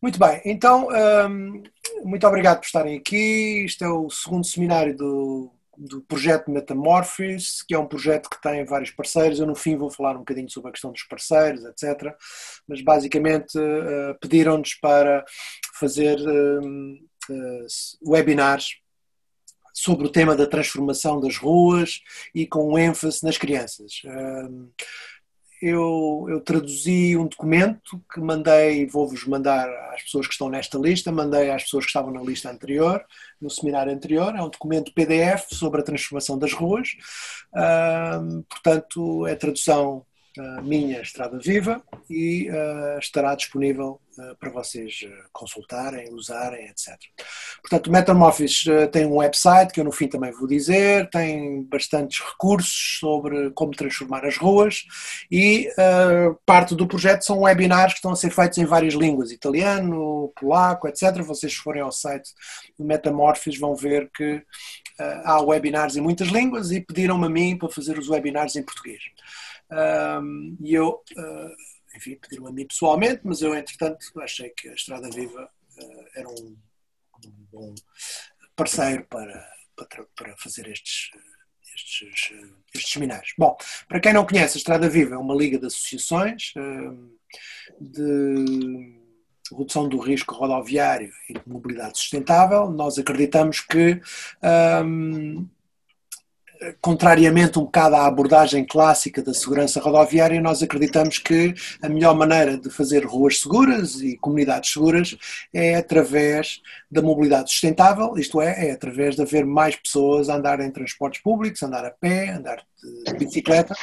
Muito bem, então, um, muito obrigado por estarem aqui. Este é o segundo seminário do, do projeto Metamorphis, que é um projeto que tem vários parceiros. Eu, no fim, vou falar um bocadinho sobre a questão dos parceiros, etc. Mas, basicamente, uh, pediram-nos para fazer uh, webinars sobre o tema da transformação das ruas e com ênfase nas crianças. Eu, eu, traduzi um documento que mandei, vou-vos mandar às pessoas que estão nesta lista, mandei às pessoas que estavam na lista anterior, no seminário anterior, é um documento PDF sobre a transformação das ruas, portanto é tradução minha Estrada Viva e uh, estará disponível uh, para vocês uh, consultarem, usarem, etc. Portanto, Metamorphis tem um website que eu no fim também vou dizer, tem bastantes recursos sobre como transformar as ruas e parte do projeto são webinars que estão a ser feitos em várias línguas, italiano, polaco, etc. Vocês se forem ao site do Metamorphis vão ver que há webinars em muitas línguas e pediram-me a mim para fazer os webinars em português. Um, e eu, uh, enfim, pediram a mim pessoalmente, mas eu, entretanto, achei que a Estrada Viva uh, era um, um, bom parceiro para, para, para fazer estes, estes, estes seminários. Bom, para quem não conhece, a Estrada Viva é uma liga de associações de redução do risco rodoviário e de mobilidade sustentável. Nós acreditamos que um, contrariamente um bocado à abordagem clássica da segurança rodoviária, nós acreditamos que a melhor maneira de fazer ruas seguras e comunidades seguras é através da mobilidade sustentável, isto é, é através de haver mais pessoas a andar em transportes públicos, andar a pé, andar de bicicleta,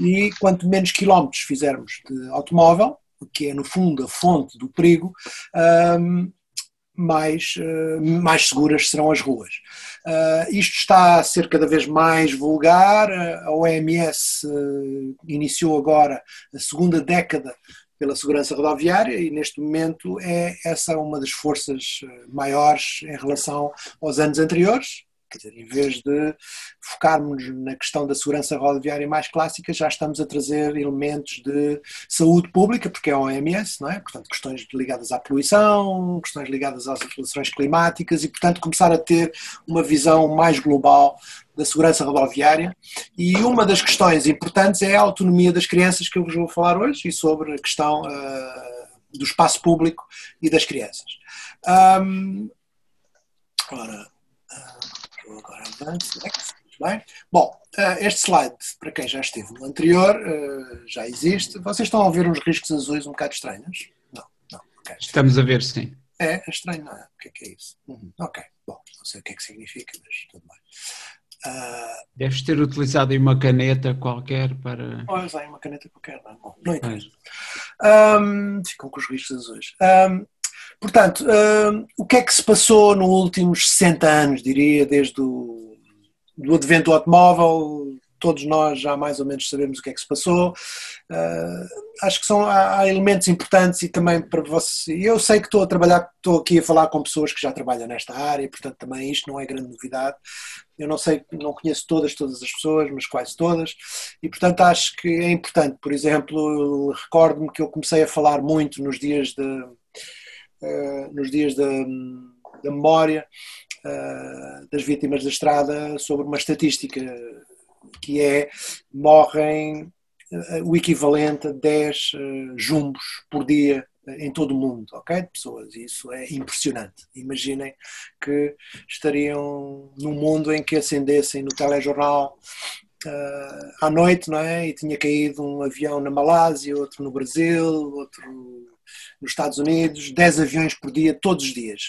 e quanto menos quilómetros fizermos de automóvel, que é no fundo a fonte do perigo, um, mais, uh, mais seguras serão as ruas. Uh, isto está a ser cada vez mais vulgar. A OMS iniciou agora a segunda década pela segurança rodoviária e neste momento é essa uma das forças maiores em relação aos anos anteriores. Quer dizer, em vez de focarmos na questão da segurança rodoviária mais clássica, já estamos a trazer elementos de saúde pública, porque é a OMS, não é? Portanto, questões ligadas à poluição, questões ligadas às alterações climáticas e, portanto, começar a ter uma visão mais global da segurança rodoviária. E uma das questões importantes é a autonomia das crianças, que eu vos vou falar hoje, e sobre a questão uh, do espaço público e das crianças. Um, ora, agora avance, next. Bem? Bom, eh, este slide, para quem já esteve no anterior, eh, já existe. Vocês estão a ver uns riscos azuis um bocado estranhos? Não, não. Okay. Estamos a ver, sim. É, é estranho, não é? O que é que é isso? Uhum. Ok, bom, não sei o que é que significa, mas tudo bem. Uh, Deves ter utilizado aí uma caneta qualquer para. Ou usei uma caneta qualquer, não, bom, não interessa. Um, ficam com os riscos azuis. Um, portanto, um, o que é que se passou nos últimos 60 anos, diria, desde o do advento do automóvel, todos nós já mais ou menos sabemos o que é que se passou. Uh, acho que são, há, há, elementos importantes e também para você. Eu sei que estou a trabalhar, estou aqui a falar com pessoas que já trabalham nesta área, portanto também isto não é grande novidade. Eu não sei, não conheço todas, todas as pessoas, mas quase todas, e portanto acho que é importante. Por exemplo, recordo-me que eu comecei a falar muito nos dias de, uh, nos dias da, da memória uh, das vítimas da estrada sobre uma estatística que é morrem uh, o equivalente a 10 uh, jumbos por dia em todo o mundo, ok? De pessoas. Isso é impressionante. Imaginem que estariam num mundo em que acendessem no telejornal uh, à noite, não é? E tinha caído um avião na Malásia, outro no Brasil, outro nos Estados Unidos, 10 aviões por dia, todos os dias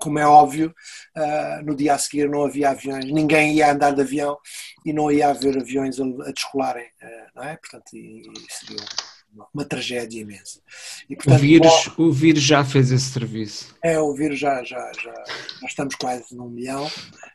como é óbvio, uh, no dia a seguir não havia aviões, ninguém ia andar de avião e não ia haver aviões a, descolarem, uh, não é? Portanto, seria uma, tragédia imensa. E, portanto, o, vírus, o vírus já fez esse serviço. É, o vírus já, já, já, já estamos quase num milhão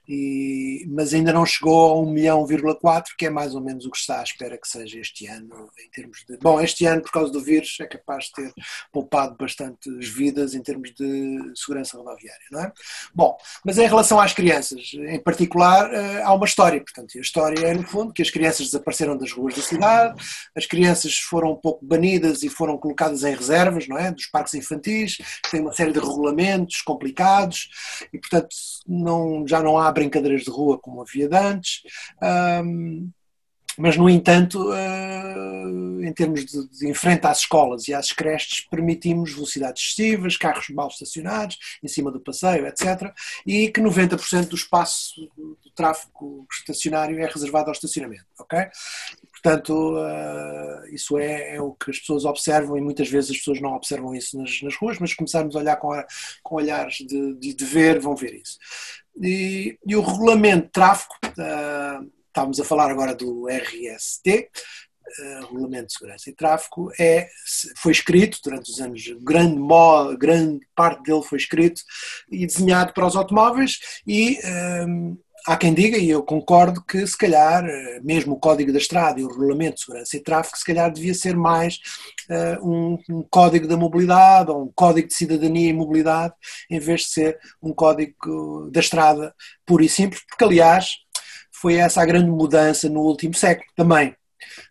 e, mas ainda não chegou a 1 milhão,4, que é mais ou menos o que está à espera que seja este ano, em termos de. Bom, este ano, por causa do vírus, é capaz de ter poupado bastantes vidas em termos de segurança rodoviária, não é? Bom, mas em relação às crianças, em particular, eh, há uma história, portanto, a história é, no fundo, que as crianças desapareceram das ruas da cidade, as crianças foram um pouco banidas e foram colocadas em reservas, não é? Dos parques infantis, que têm uma série de regulamentos complicados e, portanto, não, já não há brincadeiras de rua como havia de antes. Um, mas, no entanto, uh, em termos de, de em frente às escolas e às creches, permitimos velocidades excessivas, carros mal estacionados, em cima do passeio, etc. E que 90% do espaço do tráfego estacionário é reservado ao estacionamento, ok? Portanto, uh, isso é, é, o que as pessoas observam e muitas vezes as pessoas não observam isso nas, nas ruas, mas começarmos a olhar com, a, com olhares de, de, de, ver, vão ver isso. E, e o regulamento de tráfego, uh, estávamos a falar agora do RST, uh, eh, Regulamento de Segurança e Tráfego, é, foi escrito durante os anos, grande, grande parte dele foi escrito e desenhado para os automóveis e há quem diga, e eu concordo, que se calhar, eh, mesmo o Código da Estrada e o Regulamento de Segurança e Tráfego, se calhar devia ser mais uh, um, um, Código da Mobilidade ou um Código de Cidadania e Mobilidade, em vez de ser um Código da Estrada puro e simples, porque, aliás, foi essa a grande mudança no último século também.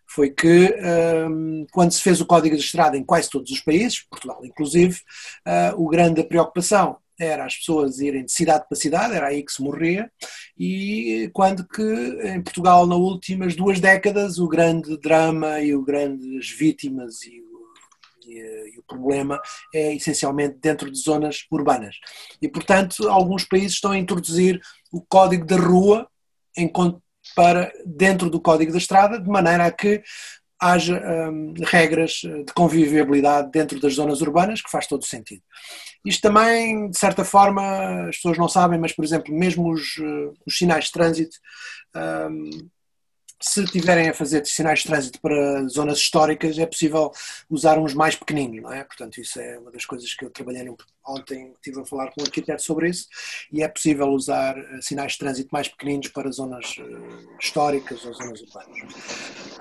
Foi que, ehm, quando se fez o Código da Estrada em quase todos os países, Portugal inclusive, uh, o grande preocupação era as pessoas irem de cidade para cidade, era aí que se morria, e quando que em Portugal, nas últimas duas décadas, o grande drama e o grandes vítimas e o, e, e o problema é essencialmente dentro de zonas urbanas. E, portanto, alguns países estão a introduzir o código da rua em, para dentro do código da estrada, de maneira a que haja hum, regras de convivialidade dentro das zonas urbanas, que faz todo sentido. Isto também, de certa forma, as pessoas não sabem, mas, por exemplo, mesmo os, eh, os sinais de trânsito hum, se tiverem a fazer sinais de trânsito para zonas históricas, é possível usar uns mais pequeninos, não é? Portanto, isso é uma das coisas que eu trabalhei ontem, estive a falar com um arquiteto sobre isso, e é possível usar eh, sinais de trânsito mais pequeninos para zonas uh, históricas ou zonas urbanas.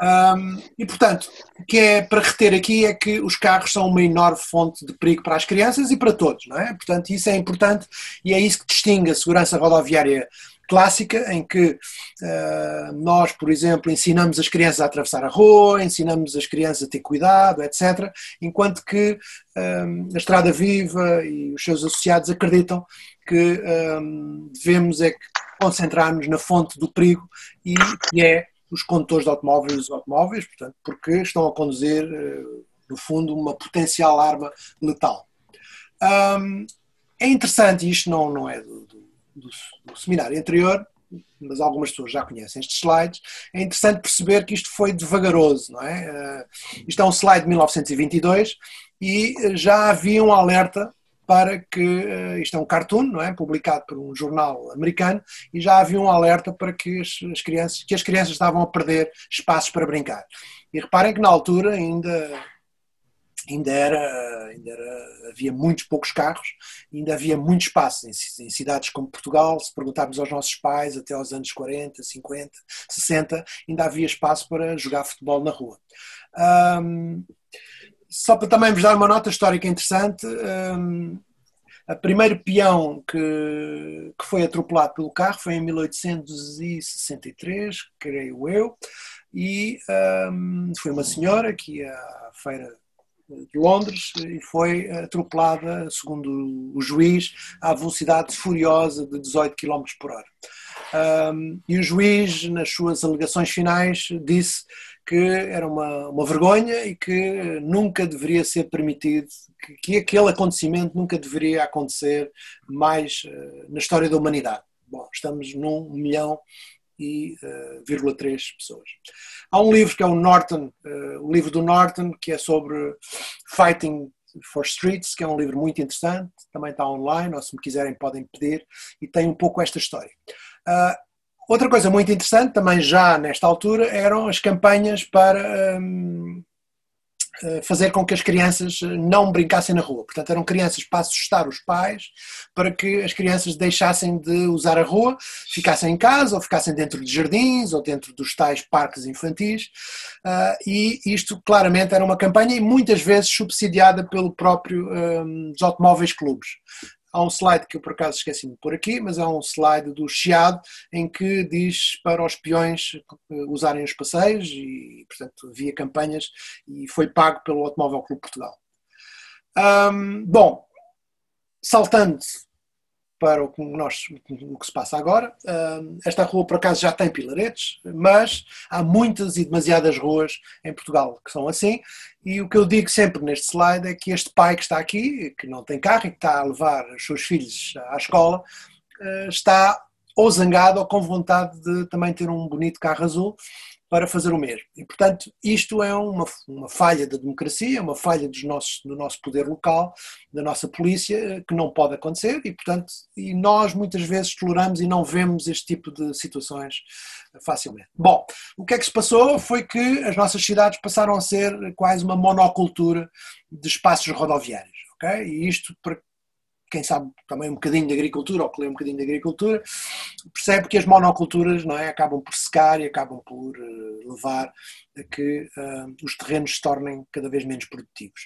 Um, e, portanto, o que é para reter aqui é que os carros são uma enorme fonte de perigo para as crianças e para todos, não é? Portanto, isso é importante e é isso que distingue a segurança rodoviária clássica em que uh, nós, por exemplo, ensinamos as crianças a atravessar a rua, ensinamos as crianças a ter cuidado, etc., enquanto que uh, a Estrada Viva e os seus associados acreditam que uh, devemos é concentrar-nos na fonte do perigo e que é os condutores de automóveis e os automóveis, portanto, porque estão a conduzir, no fundo, uma potencial arma letal. Um, é interessante, isto não, não é do, do do, seminário anterior, mas algumas pessoas já conhecem estes slides, é interessante perceber que isto foi devagaroso, não é? Uh, isto é um slide de 1922 e já havia um alerta para que, uh, isto é um cartoon, não é? Publicado por um jornal americano, e já havia um alerta para que as crianças, que as crianças estavam a perder espaços para brincar. E reparem que na altura ainda ainda era, ainda era, havia muitos poucos carros, ainda havia muito espaço em, em, cidades como Portugal, se perguntarmos aos nossos pais, até aos anos 40, 50, 60, ainda havia espaço para jogar futebol na rua. Um, só para também vos dar uma nota histórica interessante, um, a primeiro peão que, que foi atropelado pelo carro foi em 1863, creio eu, e um, foi uma senhora que ia à feira de Londres e foi atropelada, segundo o juiz, à velocidade furiosa de 18 km por hora. E o juiz, nas suas alegações finais, disse que era uma, uma vergonha e que nunca deveria ser permitido, que, que aquele acontecimento nunca deveria acontecer mais uh, na história da humanidade. Bom, estamos num milhão e uh, 3 pessoas. Há um livro que é o Norton, uh, o livro do Norton, que é sobre Fighting for Streets, que é um livro muito interessante, também está online, ou se me quiserem podem pedir, e tem um pouco esta história. Uh, outra coisa muito interessante, também já nesta altura, eram as campanhas para um, eh, fazer com que as crianças eh, não brincassem na rua. Portanto, eram crianças para assustar os pais, para que as crianças deixassem de usar a rua, ficassem em casa, ou ficassem dentro de jardins, ou dentro dos tais parques infantis. Eh, e isto claramente era uma campanha e muitas vezes subsidiada pelo próprio um, automóveis clubes. Há um slide que eu por acaso esqueci de pôr aqui, mas é um slide do Chiado em que diz para os peões usarem os passeios e, portanto, havia campanhas e foi pago pelo Automóvel Clube Portugal. Um, bom, saltando para o que, nós, o que se passa agora. Esta rua, por acaso, já tem pilaretes, mas há muitas e demasiadas ruas em Portugal que são assim. E o que eu digo sempre neste slide é que este pai que está aqui, que não tem carro e que está a levar os seus filhos à escola, ah, está ou zangado ou com vontade de também ter um bonito carro azul para fazer o mesmo. E, portanto, isto é uma, uma falha da democracia, uma falha dos nossos, do nosso poder local, da nossa polícia, que não pode acontecer e, portanto, e nós muitas vezes toleramos e não vemos este tipo de situações facilmente. Bom, o que é que se passou foi que as nossas cidades passaram a ser quase uma monocultura de espaços rodoviários. Okay? E isto, quem sabe também um bocadinho de agricultura, ou que lê um bocadinho de agricultura, percebe que as monoculturas não é, acabam por secar e acabam por uh, levar a que uh, os terrenos se tornem cada vez menos produtivos.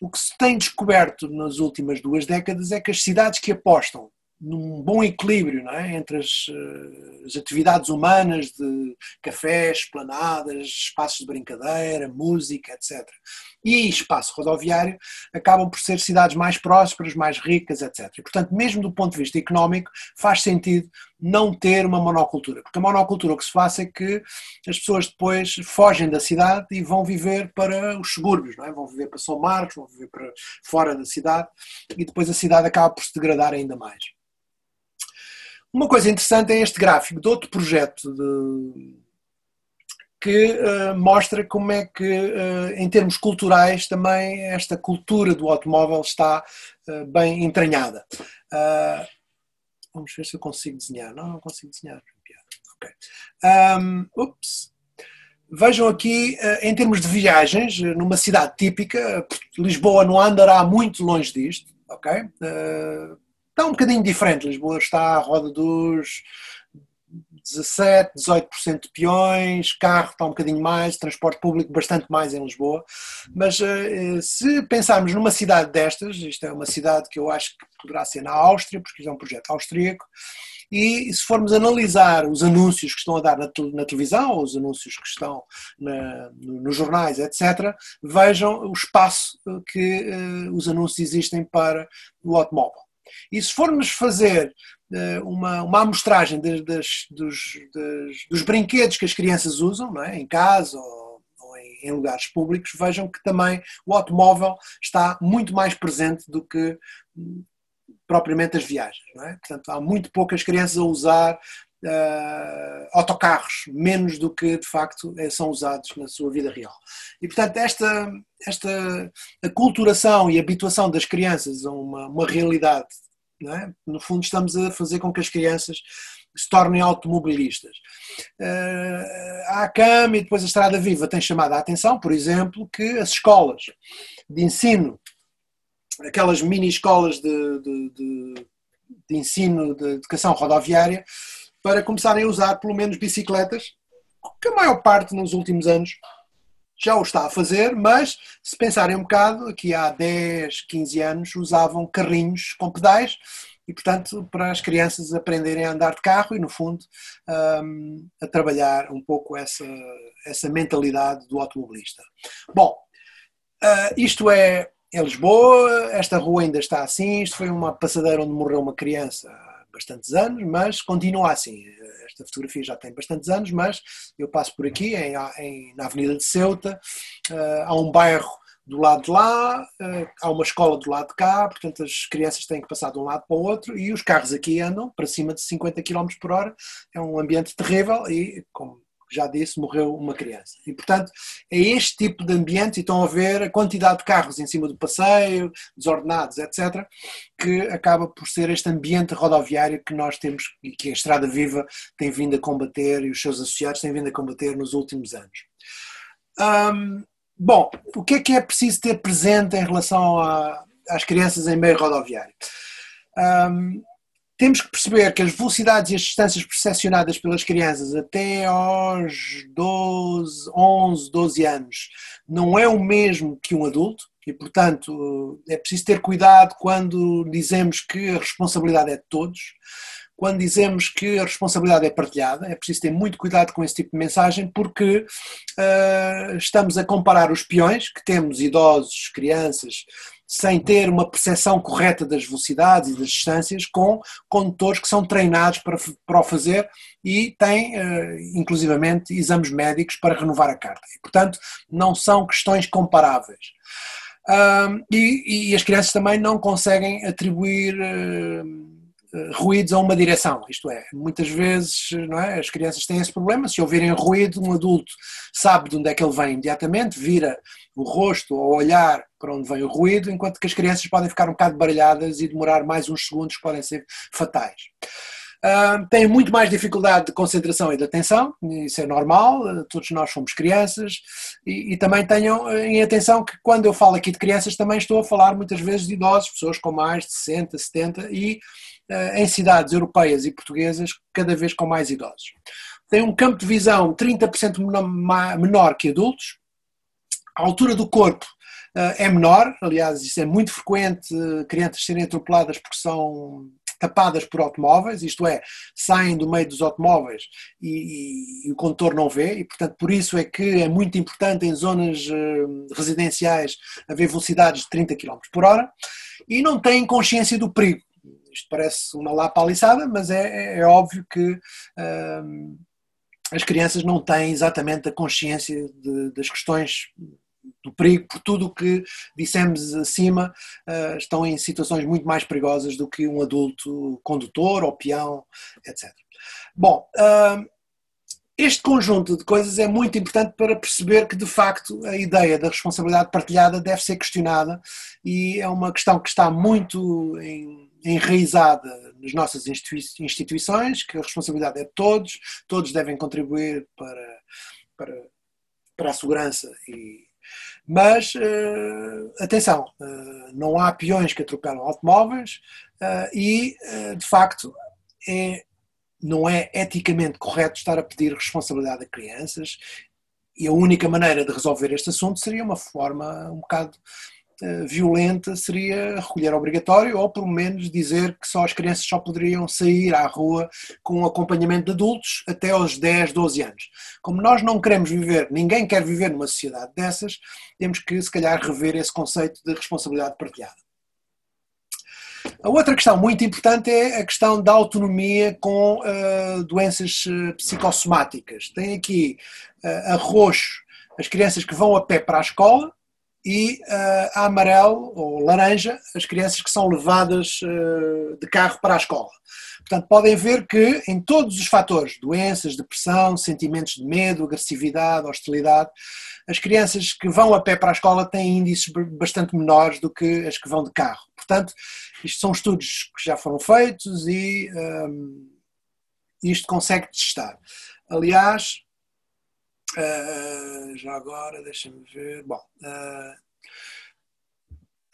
O que se tem descoberto nas últimas duas décadas é que as cidades que apostam num bom equilíbrio é? entre as, eh, as, atividades humanas de cafés, esplanadas, espaços de brincadeira, música, etc. E espaço rodoviário acabam por ser cidades mais prósperas, mais ricas, etc. E, portanto, mesmo do ponto de vista económico, faz sentido não ter uma monocultura, porque a monocultura o que se faz é que as pessoas depois fogem da cidade e vão viver para os subúrbios, é? vão viver para São Marcos, vão viver para fora da cidade e depois a cidade acaba por se degradar ainda mais. Uma coisa interessante é este gráfico de outro projeto de, que uh, mostra como é que, uh, em termos culturais, também esta cultura do automóvel está uh, bem entranhada. vamos ver se eu consigo desenhar. Não, não consigo desenhar. Okay. Um, ups. Vejam aqui, em termos de viagens, numa cidade típica, Lisboa não andará muito longe disto, ok? está um bocadinho diferente. Lisboa está à roda dos 17, 18% de peões, carro está um bocadinho mais, transporte público bastante mais em Lisboa. Mas eh, se pensarmos numa cidade destas, isto é uma cidade que eu acho que poderá ser na Áustria, porque é um projeto austríaco, e se formos analisar os anúncios que estão a dar na, televisão, ou os anúncios que estão na, nos jornais, etc., vejam o espaço que uh, os anúncios existem para o automóvel. E se formos fazer uh, uma, uma amostragem de, das, dos, das, dos brinquedos que as crianças usam, é? em casa ou, ou em, em, lugares públicos, vejam que também o automóvel está muito mais presente do que hum, propriamente as viagens. É? Portanto, há muito poucas crianças a usar uh, autocarros, menos do que de facto eh, são usados na sua vida real. E portanto, esta, esta aculturação e habituação das crianças a uma, uma realidade, é? no fundo, estamos a fazer com que as crianças se tornem automobilistas. Uh, a ACAM e depois a Estrada Viva têm chamado a atenção, por exemplo, que as escolas de ensino, aquelas mini escolas de, de, de, de ensino de educação rodoviária, para começarem a usar pelo menos bicicletas, que a maior parte nos últimos anos já o está a fazer, mas se pensarem um bocado, aqui há 10, 15 anos usavam carrinhos com pedais e, portanto, para as crianças aprenderem a andar de carro e, no fundo, um, a trabalhar um pouco essa, essa mentalidade do automobilista. Bom, uh, isto é, é Lisboa, esta rua ainda está assim, isto foi uma passadeira onde morreu uma criança bastantes anos, mas continua assim. Esta fotografia já tem bastantes anos, mas eu passo por aqui, em, em na Avenida de Ceuta, uh, há um bairro do lado de lá, uh, há uma escola do lado de cá, portanto as crianças têm que passar de um lado para o outro e os carros aqui andam para cima de 50 km por hora. É um ambiente terrível e, como já disse, morreu uma criança. E, portanto, é este tipo de ambiente, e estão a ver a quantidade de carros em cima do passeio, desordenados, etc., que acaba por ser este ambiente rodoviário que nós temos e que a Estrada Viva tem vindo a combater e os seus associados têm vindo a combater nos últimos anos. Um, bom, o que é que é preciso ter presente em relação a, às crianças em meio rodoviário? Um, temos que perceber que as velocidades e as distâncias percepcionadas pelas crianças até aos 12, 11, 12 anos não é o mesmo que um adulto e, portanto, é preciso ter cuidado quando dizemos que a responsabilidade é de todos quando dizemos que a responsabilidade é partilhada, é preciso ter muito cuidado com esse tipo de mensagem, porque uh, estamos a comparar os peões, que temos idosos, crianças, sem ter uma percepção correta das velocidades e das distâncias, com condutores que são treinados para, para o fazer e têm, uh, inclusivamente, exames médicos para renovar a carta. E, portanto, não são questões comparáveis. Uh, e, e, as crianças também não conseguem atribuir uh, eh, ruídos a uma direção, isto é, muitas vezes é, as crianças têm esse problema, se ouvirem ruído, um adulto sabe de onde é que ele vem imediatamente, vira o rosto ou olhar para onde vem o ruído, enquanto que as crianças podem ficar um bocado baralhadas e demorar mais uns segundos que podem ser fatais. Uh, têm muito mais dificuldade de concentração e de atenção, isso é normal, todos nós somos crianças, e, e, também tenham em atenção que quando eu falo aqui de crianças também estou a falar muitas vezes de idosos, pessoas com mais de 60, 70 e eh, em cidades europeias e portuguesas cada vez com mais idosos. Tem um campo de visão 30% menor que adultos, a altura do corpo eh, é menor, aliás, isso é muito frequente, eh, crianças serem atropeladas porque são tapadas por automóveis, isto é, saem do meio dos automóveis e, e, e, o condutor não vê, e portanto por isso é que é muito importante em zonas residenciais haver velocidades de 30 km por hora, e não têm consciência do perigo. Isto parece uma lá paliçada, mas é, é, é óbvio que hum, as crianças não têm exatamente a consciência de, das questões do perigo, por tudo o que dissemos acima, uh, estão em situações muito mais perigosas do que um adulto condutor ou peão, etc. Bom, uh, este conjunto de coisas é muito importante para perceber que, de facto, a ideia da responsabilidade partilhada deve ser questionada e é uma questão que está muito enraizada nas nossas instituições, que a responsabilidade é de todos, todos devem contribuir para, para, para a segurança. E, mas, uh, atenção, uh, não há peões que atropelam automóveis uh, e, de facto, é, não é eticamente correto estar a pedir responsabilidade a crianças e a única maneira de resolver este assunto seria uma forma um bocado eh, violenta seria recolher obrigatório ou pelo menos dizer que só as crianças só poderiam sair à rua com acompanhamento de adultos até aos 10, 12 anos. Como nós não queremos viver, ninguém quer viver numa sociedade dessas, temos que se calhar rever esse conceito de responsabilidade partilhada. A outra questão muito importante é a questão da autonomia com uh, doenças uh, psicossomáticas. Tem aqui uh, a roxo as crianças que vão a pé para a escola, e uh, a amarelo ou laranja as crianças que são levadas uh, de carro para a escola. Portanto, podem ver que em todos os fatores, doenças, depressão, sentimentos de medo, agressividade, hostilidade, as crianças que vão a pé para a escola têm índices bastante menores do que as que vão de carro. Portanto, isto são estudos que já foram feitos e um, isto consegue testar. Aliás, Uh, já agora, deixa-me ver. Bom, uh,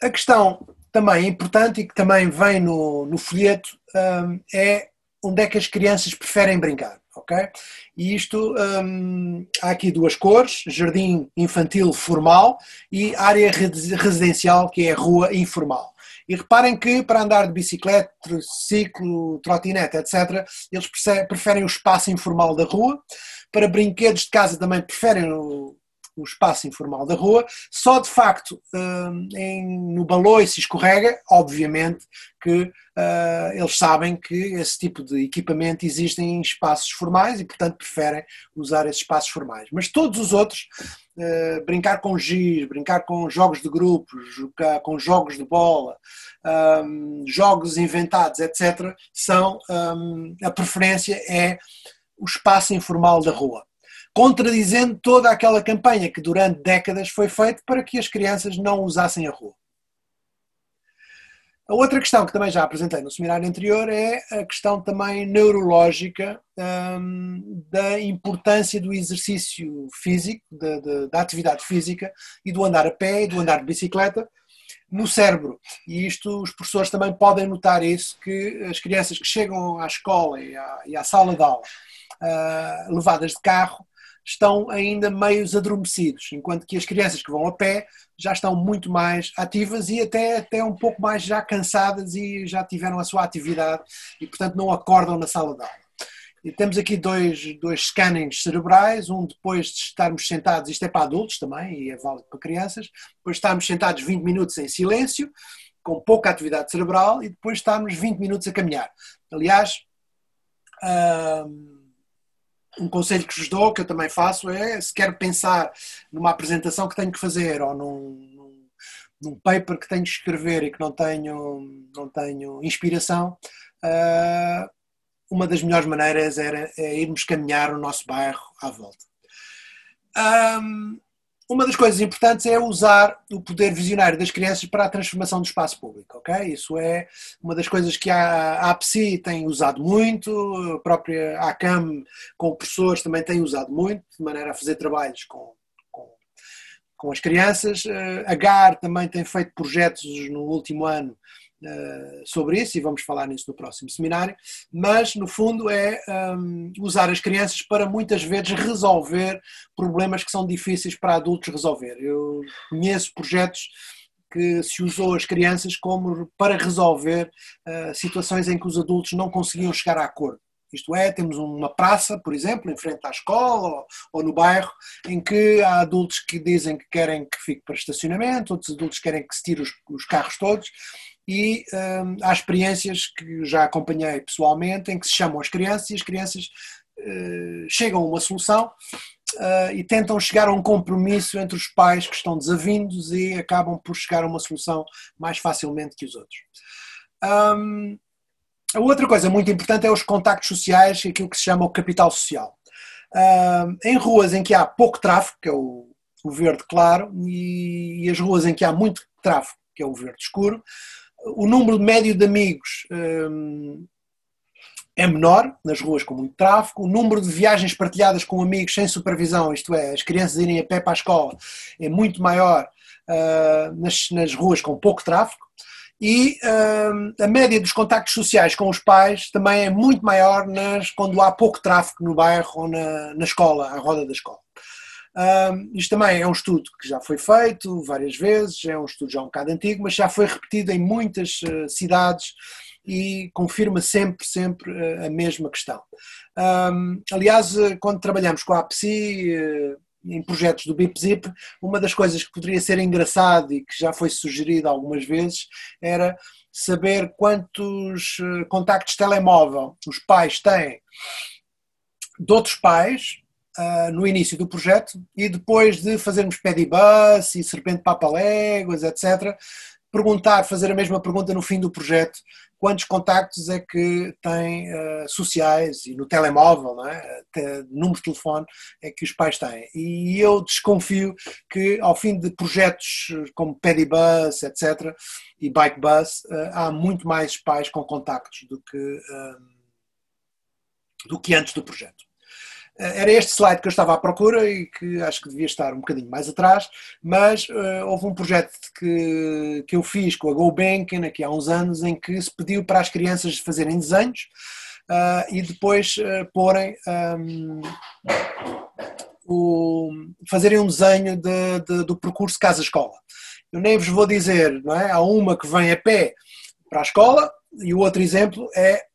a questão também importante e que também vem no, no folheto um, é onde é que as crianças preferem brincar, ok? E isto, um, há aqui duas cores, jardim infantil formal e área residencial que é rua informal. E reparem que para andar de bicicleta, ciclo, trotinete, etc., eles preferem o espaço informal da rua, para brinquedos de casa também preferem o, o espaço informal da rua. Só de facto hum, em, no baloiço e escorrega, obviamente que uh, eles sabem que esse tipo de equipamento existe em espaços formais e, portanto, preferem usar esses espaços formais. Mas todos os outros, uh, brincar com giz, brincar com jogos de grupos, jogar com jogos de bola, um, jogos inventados, etc., são um, a preferência é o espaço informal da rua, contradizendo toda aquela campanha que durante décadas foi feita para que as crianças não usassem a rua. A outra questão que também já apresentei no seminário anterior é a questão também neurológica um, da importância do exercício físico, da, atividade física e do andar a pé e do andar de bicicleta no cérebro. E isto os professores também podem notar isso, que as crianças que chegam à escola e à, e à sala de aula uh, levadas de carro estão ainda meios adormecidos, enquanto que as crianças que vão a pé já estão muito mais ativas e até, até um pouco mais já cansadas e já tiveram a sua atividade e, portanto, não acordam na sala de aula. E temos aqui dois, dois scannings cerebrais, um depois de estarmos sentados, isto é para adultos também e é válido para crianças, depois de estarmos sentados 20 minutos em silêncio, com pouca atividade cerebral, e depois estarmos 20 minutos a caminhar. Aliás, um conselho que vos dou, que eu também faço, é se quero pensar numa apresentação que tenho que fazer ou num, num, num paper que tenho que escrever e que não tenho, não tenho inspiração, uh, uma das melhores maneiras era é irmos caminhar o nosso bairro à volta. Um, uma das coisas importantes é usar o poder visionário das crianças para a transformação do espaço público, ok? Isso é uma das coisas que a APSI tem usado muito, a própria ACAM com professores também tem usado muito, de maneira a fazer trabalhos com, com, com as crianças. A GAR também tem feito projetos no último ano sobre isso e vamos falar nisso no próximo seminário, mas no fundo é um, usar as crianças para muitas vezes resolver problemas que são difíceis para adultos resolver. Eu conheço projetos que se usou as crianças como para resolver uh, situações em que os adultos não conseguiam chegar a acordo. Isto é, temos uma praça, por exemplo, em frente à escola ou, ou, no bairro, em que há adultos que dizem que querem que fique para estacionamento, outros adultos querem que se tire os, os carros todos, e um, há experiências que já acompanhei pessoalmente em que se chamam as crianças e as crianças uh, chegam a uma solução uh, e tentam chegar a um compromisso entre os pais que estão desavindos e acabam por chegar a uma solução mais facilmente que os outros. Um, a outra coisa muito importante é os contactos sociais, aquilo que se chama o capital social. Um, em ruas em que há pouco tráfego, que é o, o verde claro, e, e as ruas em que há muito tráfego, que é o verde escuro, o número médio de amigos hum, é menor nas ruas com muito tráfego, o número de viagens partilhadas com amigos sem supervisão, isto é, as crianças irem a pé para a escola, é muito maior uh, nas, nas ruas com pouco tráfego. E uh, a média dos contactos sociais com os pais também é muito maior nas, quando há pouco tráfego no bairro ou na, na escola, à roda da escola. Um, isto também é um estudo que já foi feito várias vezes, é um estudo já um bocado antigo, mas já foi repetido em muitas uh, cidades e confirma sempre, sempre uh, a mesma questão. Um, aliás, uh, quando trabalhamos com a APSI, em projetos do BIPZIP, uma das coisas que poderia ser engraçado e que já foi sugerido algumas vezes era saber quantos contactos telemóvel os pais têm de outros pais uh, no início do projeto e depois de fazermos Pedibus e Serpente Papaléguas, etc., perguntar, fazer a mesma pergunta no fim do projeto, quantos contactos é que tem uh, sociais e no telemóvel, não é? número de telefone é que os pais têm. E eu desconfio que ao fim de projetos como Pedibus, etc., e Bikebus, uh, há muito mais pais com contactos do que, uh, do que antes do projeto. Era este slide que eu estava à procura e que acho que devia estar um bocadinho mais atrás, mas uh, houve um projeto que, que eu fiz com a GoBanking aqui há uns anos em que se pediu para as crianças fazerem desenhos uh, e depois uh, porem um, o, fazerem um desenho de, de, do percurso casa-escola. Eu nem vos vou dizer, não é? Há uma que vem a pé para a escola e o outro exemplo é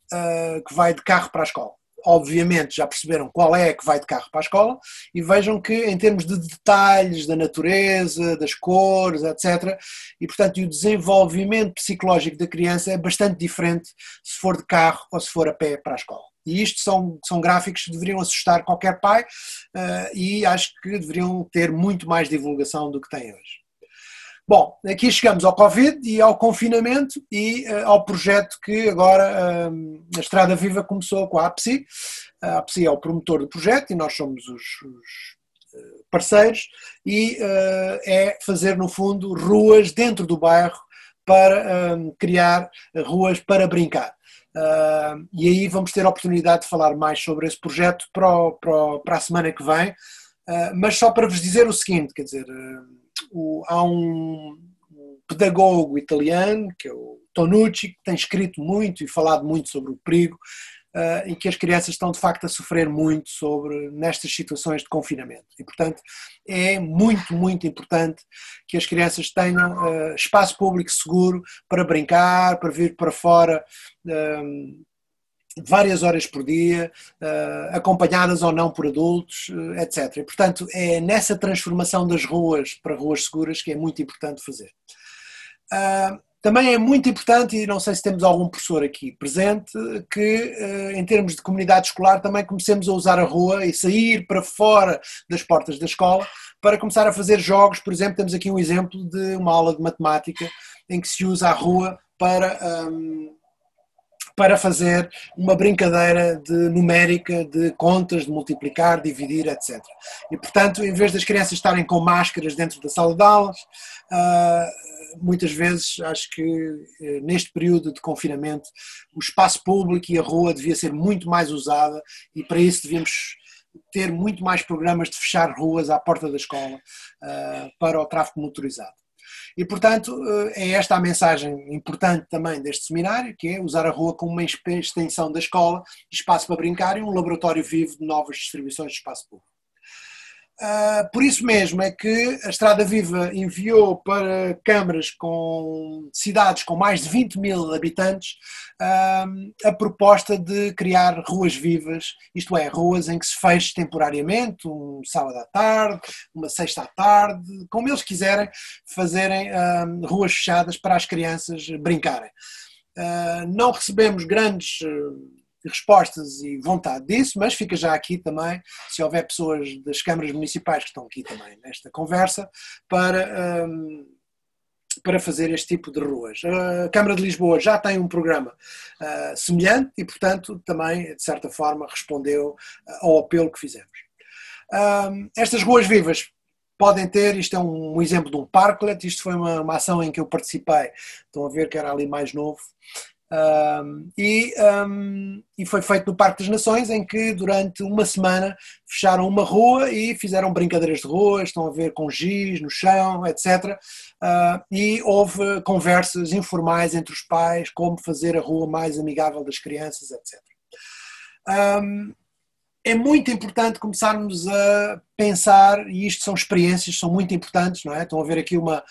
que vai de carro para a escola obviamente já perceberam qual é que vai de carro para a escola e vejam que em termos de detalhes da natureza, das cores, etc. E portanto o desenvolvimento psicológico da criança é bastante diferente se for de carro ou se for a pé para a escola. E isto são, são gráficos que deveriam assustar qualquer pai uh, e acho que deveriam ter muito mais divulgação do que têm hoje. Bom, aqui chegamos ao Covid e ao confinamento e uh, ao projeto que agora uh, a Estrada Viva começou com a APSI. A APSI é o promotor do projeto e nós somos os, os uh, parceiros e é fazer, no fundo, ruas dentro do bairro para um, criar ruas para brincar. Uh, e aí vamos ter a oportunidade de falar mais sobre esse projeto para, o, para, a semana que vem. Uh, mas só para vos dizer o seguinte, quer dizer, uh, o, há um, pedagogo italiano, que é o Tonucci, que tem escrito muito e falado muito sobre o perigo uh, em que as crianças estão de facto a sofrer muito sobre nestas situações de confinamento. E, portanto, é muito, muito importante que as crianças tenham uh, espaço público seguro para brincar, para vir para fora. Uh, várias horas por dia, uh, acompanhadas ou não por adultos, uh, etc. E, portanto, é nessa transformação das ruas para ruas seguras que é muito importante fazer. Uh, também é muito importante, e não sei se temos algum professor aqui presente, que eh, em termos de comunidade escolar também comecemos a usar a rua e sair para fora das portas da escola para começar a fazer jogos. Por exemplo, temos aqui um exemplo de uma aula de matemática em que se usa a rua para. Um, para fazer uma brincadeira de numérica, de contas, de multiplicar, dividir, etc. E, portanto, em vez das crianças estarem com máscaras dentro da sala de aulas, uh, muitas vezes acho que eh, neste período de confinamento o espaço público e a rua devia ser muito mais usada e para isso devíamos ter muito mais programas de fechar ruas à porta da escola uh, para o tráfego motorizado. E, portanto, eh, é esta a mensagem importante também deste seminário, que é usar a rua como uma extensão da escola, espaço para brincar e um laboratório vivo de novas distribuições de espaço público. Uh, por isso mesmo é que a Estrada Viva enviou para câmaras com cidades com mais de 20 mil habitantes uh, a proposta de criar ruas vivas, isto é, ruas em que se feche temporariamente, um sábado à tarde, uma sexta à tarde, como eles quiserem, fazerem uh, ruas fechadas para as crianças brincarem. não recebemos grandes respostas e vontade disso, mas fica já aqui também, se houver pessoas das câmaras municipais que estão aqui também nesta conversa, para, um, para fazer este tipo de ruas. A Câmara de Lisboa já tem um programa uh, semelhante e, portanto, também, de certa forma, respondeu ao apelo que fizemos. Um, estas ruas vivas podem ter, isto é um, um exemplo de um parklet, isto foi uma, uma, ação em que eu participei, estão a ver que era ali mais novo, um, e, um, e, foi feito no Parque das Nações, em que durante uma semana fecharam uma rua e fizeram brincadeiras de rua, estão a ver com giz no chão, etc. Uh, e houve conversas informais entre os pais, como fazer a rua mais amigável das crianças, etc. Um, é muito importante começarmos a pensar, e isto são experiências, são muito importantes, não é? Estão a ver aqui uma,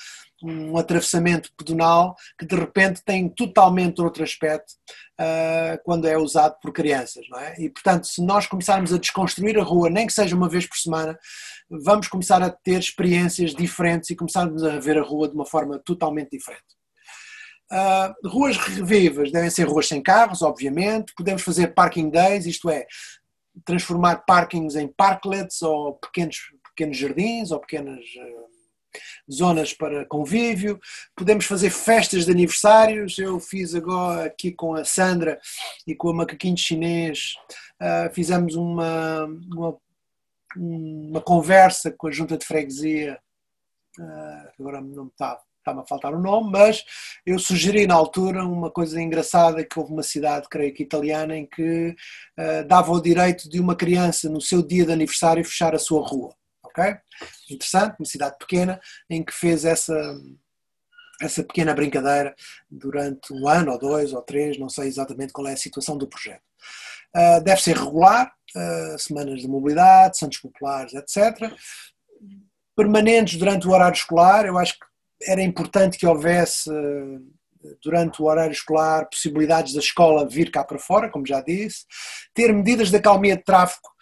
um atravessamento pedonal que de repente tem totalmente outro aspecto uh, quando é usado por crianças, não é? E portanto, se nós começarmos a desconstruir a rua, nem que seja uma vez por semana, vamos começar a ter experiências diferentes e começarmos a ver a rua de uma forma totalmente diferente. Uh, ruas vivas devem ser ruas sem carros, obviamente. Podemos fazer parking days, isto é, transformar parkings em parklets ou pequenos, pequenos jardins ou pequenas uh, zonas para convívio, podemos fazer festas de aniversários. Eu fiz agora aqui com a Sandra e com a Macaquinho Chinês, uh, fizemos uma, uma, uma, conversa com a junta de freguesia, uh, agora não está está-me a faltar o nome, mas eu sugeri na altura uma coisa engraçada que houve uma cidade, creio que italiana, em que uh, dava o direito de uma criança no seu dia de aniversário fechar a sua rua ok? Interessante, uma cidade pequena em que fez essa, essa pequena brincadeira durante um ano ou dois ou três, não sei exatamente qual é a situação do projeto. Uh, deve ser regular, uh, semanas de mobilidade, santos populares, etc. Permanentes durante o horário escolar, eu acho que era importante que houvesse durante o horário escolar possibilidades da escola vir cá para fora, como já disse, ter medidas de acalmia de tráfego ah,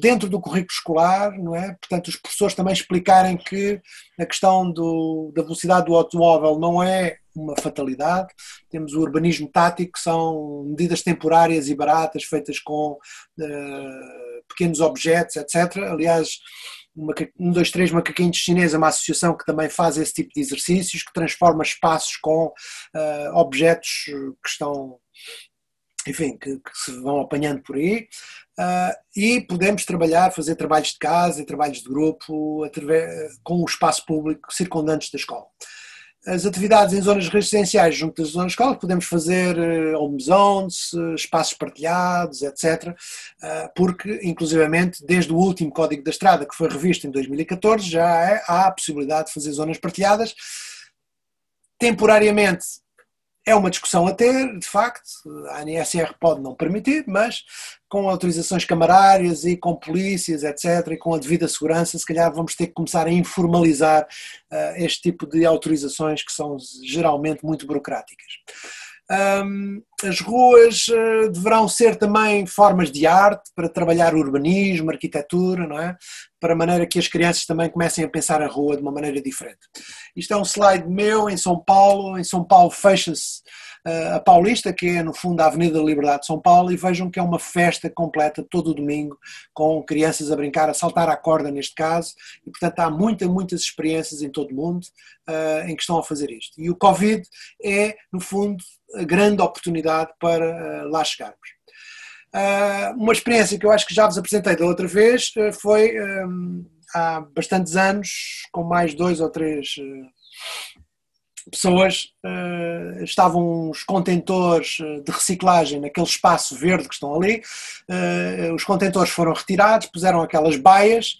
dentro do currículo escolar, não é? Portanto, os professores também explicarem que a questão do, da velocidade do automóvel não é uma fatalidade. Temos o urbanismo tático, que são medidas temporárias e baratas, feitas com uh, pequenos objetos, etc. Aliás, uma, um, dois, três macaquinhos chineses uma associação que também faz esse tipo de exercícios, que transforma espaços com uh, objetos que estão enfim, que, que, se vão apanhando por aí, e podemos trabalhar, fazer trabalhos de casa e trabalhos de grupo através, com o espaço público circundantes da escola. as atividades em zonas residenciais junto das zonas escolas, podemos fazer home zones, espaços partilhados, etc. Porque, inclusivamente, desde o último Código da Estrada, que foi revisto em 2014, já é, há a possibilidade de fazer zonas partilhadas. Temporariamente é uma discussão a ter, de facto, a ANSR pode não permitir, mas com autorizações camarárias e com polícias, etc., e com a devida segurança, se calhar vamos ter que começar a informalizar uh, este tipo de autorizações que são geralmente muito burocráticas. Um, as ruas uh, deverão ser também formas de arte para trabalhar urbanismo, arquitetura, não é? Para a maneira que as crianças também comecem a pensar a rua de uma maneira diferente. Isto é um slide meu em São Paulo. Em São Paulo fecha-se a Paulista, que é no fundo a Avenida da Liberdade de São Paulo, e vejam que é uma festa completa todo o domingo, com crianças a brincar, a saltar à corda neste caso, e portanto há muitas, muitas experiências em todo o mundo uh, em que estão a fazer isto. E o Covid é, no fundo, a grande oportunidade para uh, lá chegarmos. Uh, uma experiência que eu acho que já vos apresentei da outra vez foi um, há bastantes anos, com mais dois ou três pessoas, estavam os contentores de reciclagem naquele espaço verde que estão ali, os contentores foram retirados, puseram aquelas baias,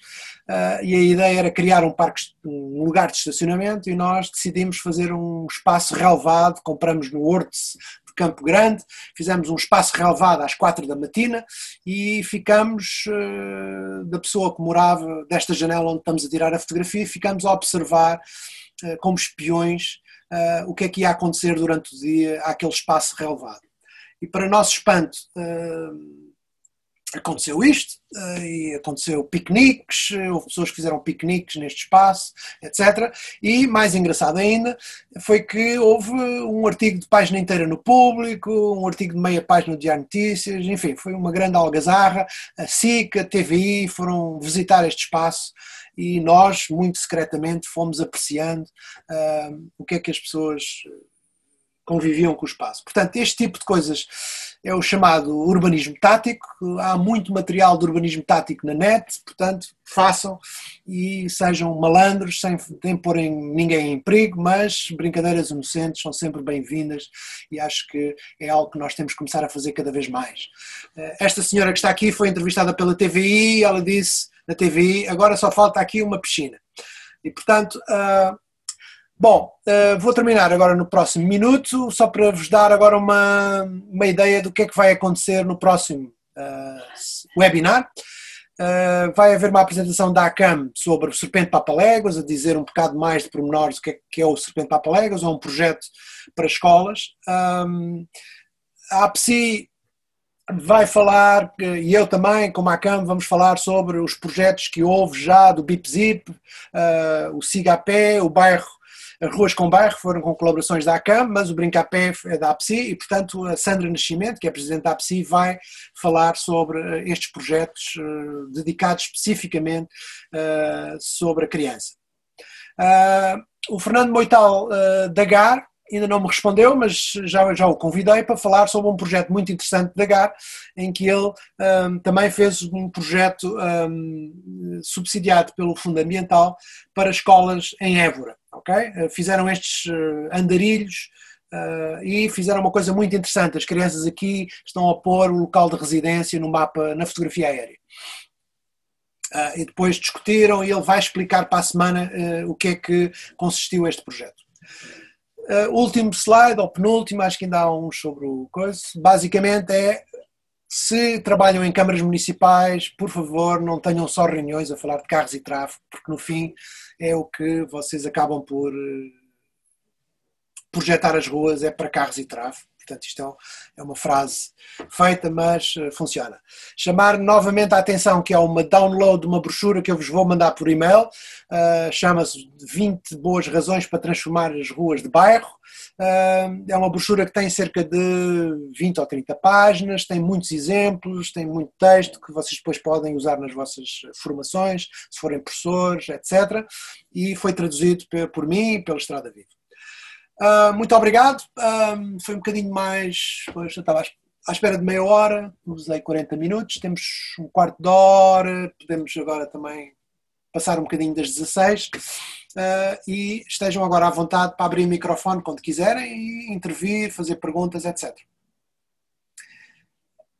Uh, e a ideia era criar um parque, um lugar de estacionamento e nós decidimos fazer um espaço relevado, compramos no Hortes de Campo Grande, fizemos um espaço relevado às quatro da matina e ficamos, uh, da pessoa que morava desta janela onde estamos a tirar a fotografia, ficamos a observar uh, como espiões o que é que ia acontecer durante o dia àquele espaço relevado. E para nosso espanto, aconteceu isto, eh, e aconteceu piqueniques, houve pessoas que fizeram piqueniques neste espaço, etc. E mais engraçado ainda foi que houve um artigo de página inteira no público, um artigo de meia página no Diário Notícias, enfim, foi uma grande algazarra. A SIC, a TVI foram visitar este espaço e nós, muito secretamente, fomos apreciando uh, o que é que as pessoas conviviam com o espaço. Portanto, este tipo de coisas é o chamado urbanismo tático. Há muito material de urbanismo tático na net, portanto, façam e sejam malandros, sem, sem porem ninguém em perigo, mas brincadeiras inocentes são sempre bem-vindas e acho que é algo que nós temos que começar a fazer cada vez mais. Eh, esta senhora que está aqui foi entrevistada pela TVI, ela disse na TVI, agora só falta aqui uma piscina. E, portanto, uh, Bom, uh, vou terminar agora no próximo minuto, só para vos dar agora uma, uma ideia do que é que vai acontecer no próximo uh, webinar. Uh, vai haver uma apresentação da ACAM sobre o Serpente Papaléguas, a dizer um bocado mais de pormenores do que é, que é o Serpente Papaléguas, é um projeto para escolas. Um, a APSI vai falar, e eu também, como a ACAM, vamos falar sobre os projetos que houve já do BIPZIP, uh, o SIGAPé, o bairro as ruas com bairro foram com colaborações da ACAM, mas o Brinca a Pé é da APSI e, portanto, a Sandra Nascimento, que é Presidente da APSI, vai falar sobre eh, estes projetos uh, dedicados especificamente uh, sobre a criança. Uh, o Fernando Moital da GAR ainda não me respondeu, mas já, já o convidei para falar sobre um projeto muito interessante da GAR, em que ele um, também fez um projeto um, subsidiado pelo Fundo Ambiental para escolas em Évora. Okay? Uh, fizeram estes uh, andarilhos uh, e fizeram uma coisa muito interessante. As crianças aqui estão a pôr o local de residência no mapa, na fotografia aérea. Uh, e depois discutiram e ele vai explicar para a semana uh, o que é que consistiu este projeto. Uh, último slide, ou penúltimo, acho que ainda há uns sobre o coisa. Basicamente é se trabalham em câmaras municipais, por favor, não tenham só reuniões a falar de carros e tráfego, porque no fim é o que vocês acabam por eh, projetar as ruas, é para carros e tráfego. Portanto, isto é, é uma frase feita, mas eh, funciona. Chamar novamente a atenção que é uma download de uma brochura que eu vos vou mandar por e-mail. Uh, Chama-se 20 boas razões para transformar as ruas de bairro. Uh, é uma brochura que tem cerca de 20 ou 30 páginas, tem muitos exemplos, tem muito texto que vocês depois podem usar nas vossas formações, se forem professores, etc. E foi traduzido por mim e pela Estrada Viva. Uh, muito obrigado. Uh, foi um bocadinho mais. Pois, eu estava à espera de meia hora, usei 40 minutos, temos um quarto de hora, podemos agora também passar um bocadinho das 16. e estejam agora à vontade para abrir o microfone quando quiserem e intervir, fazer perguntas, etc.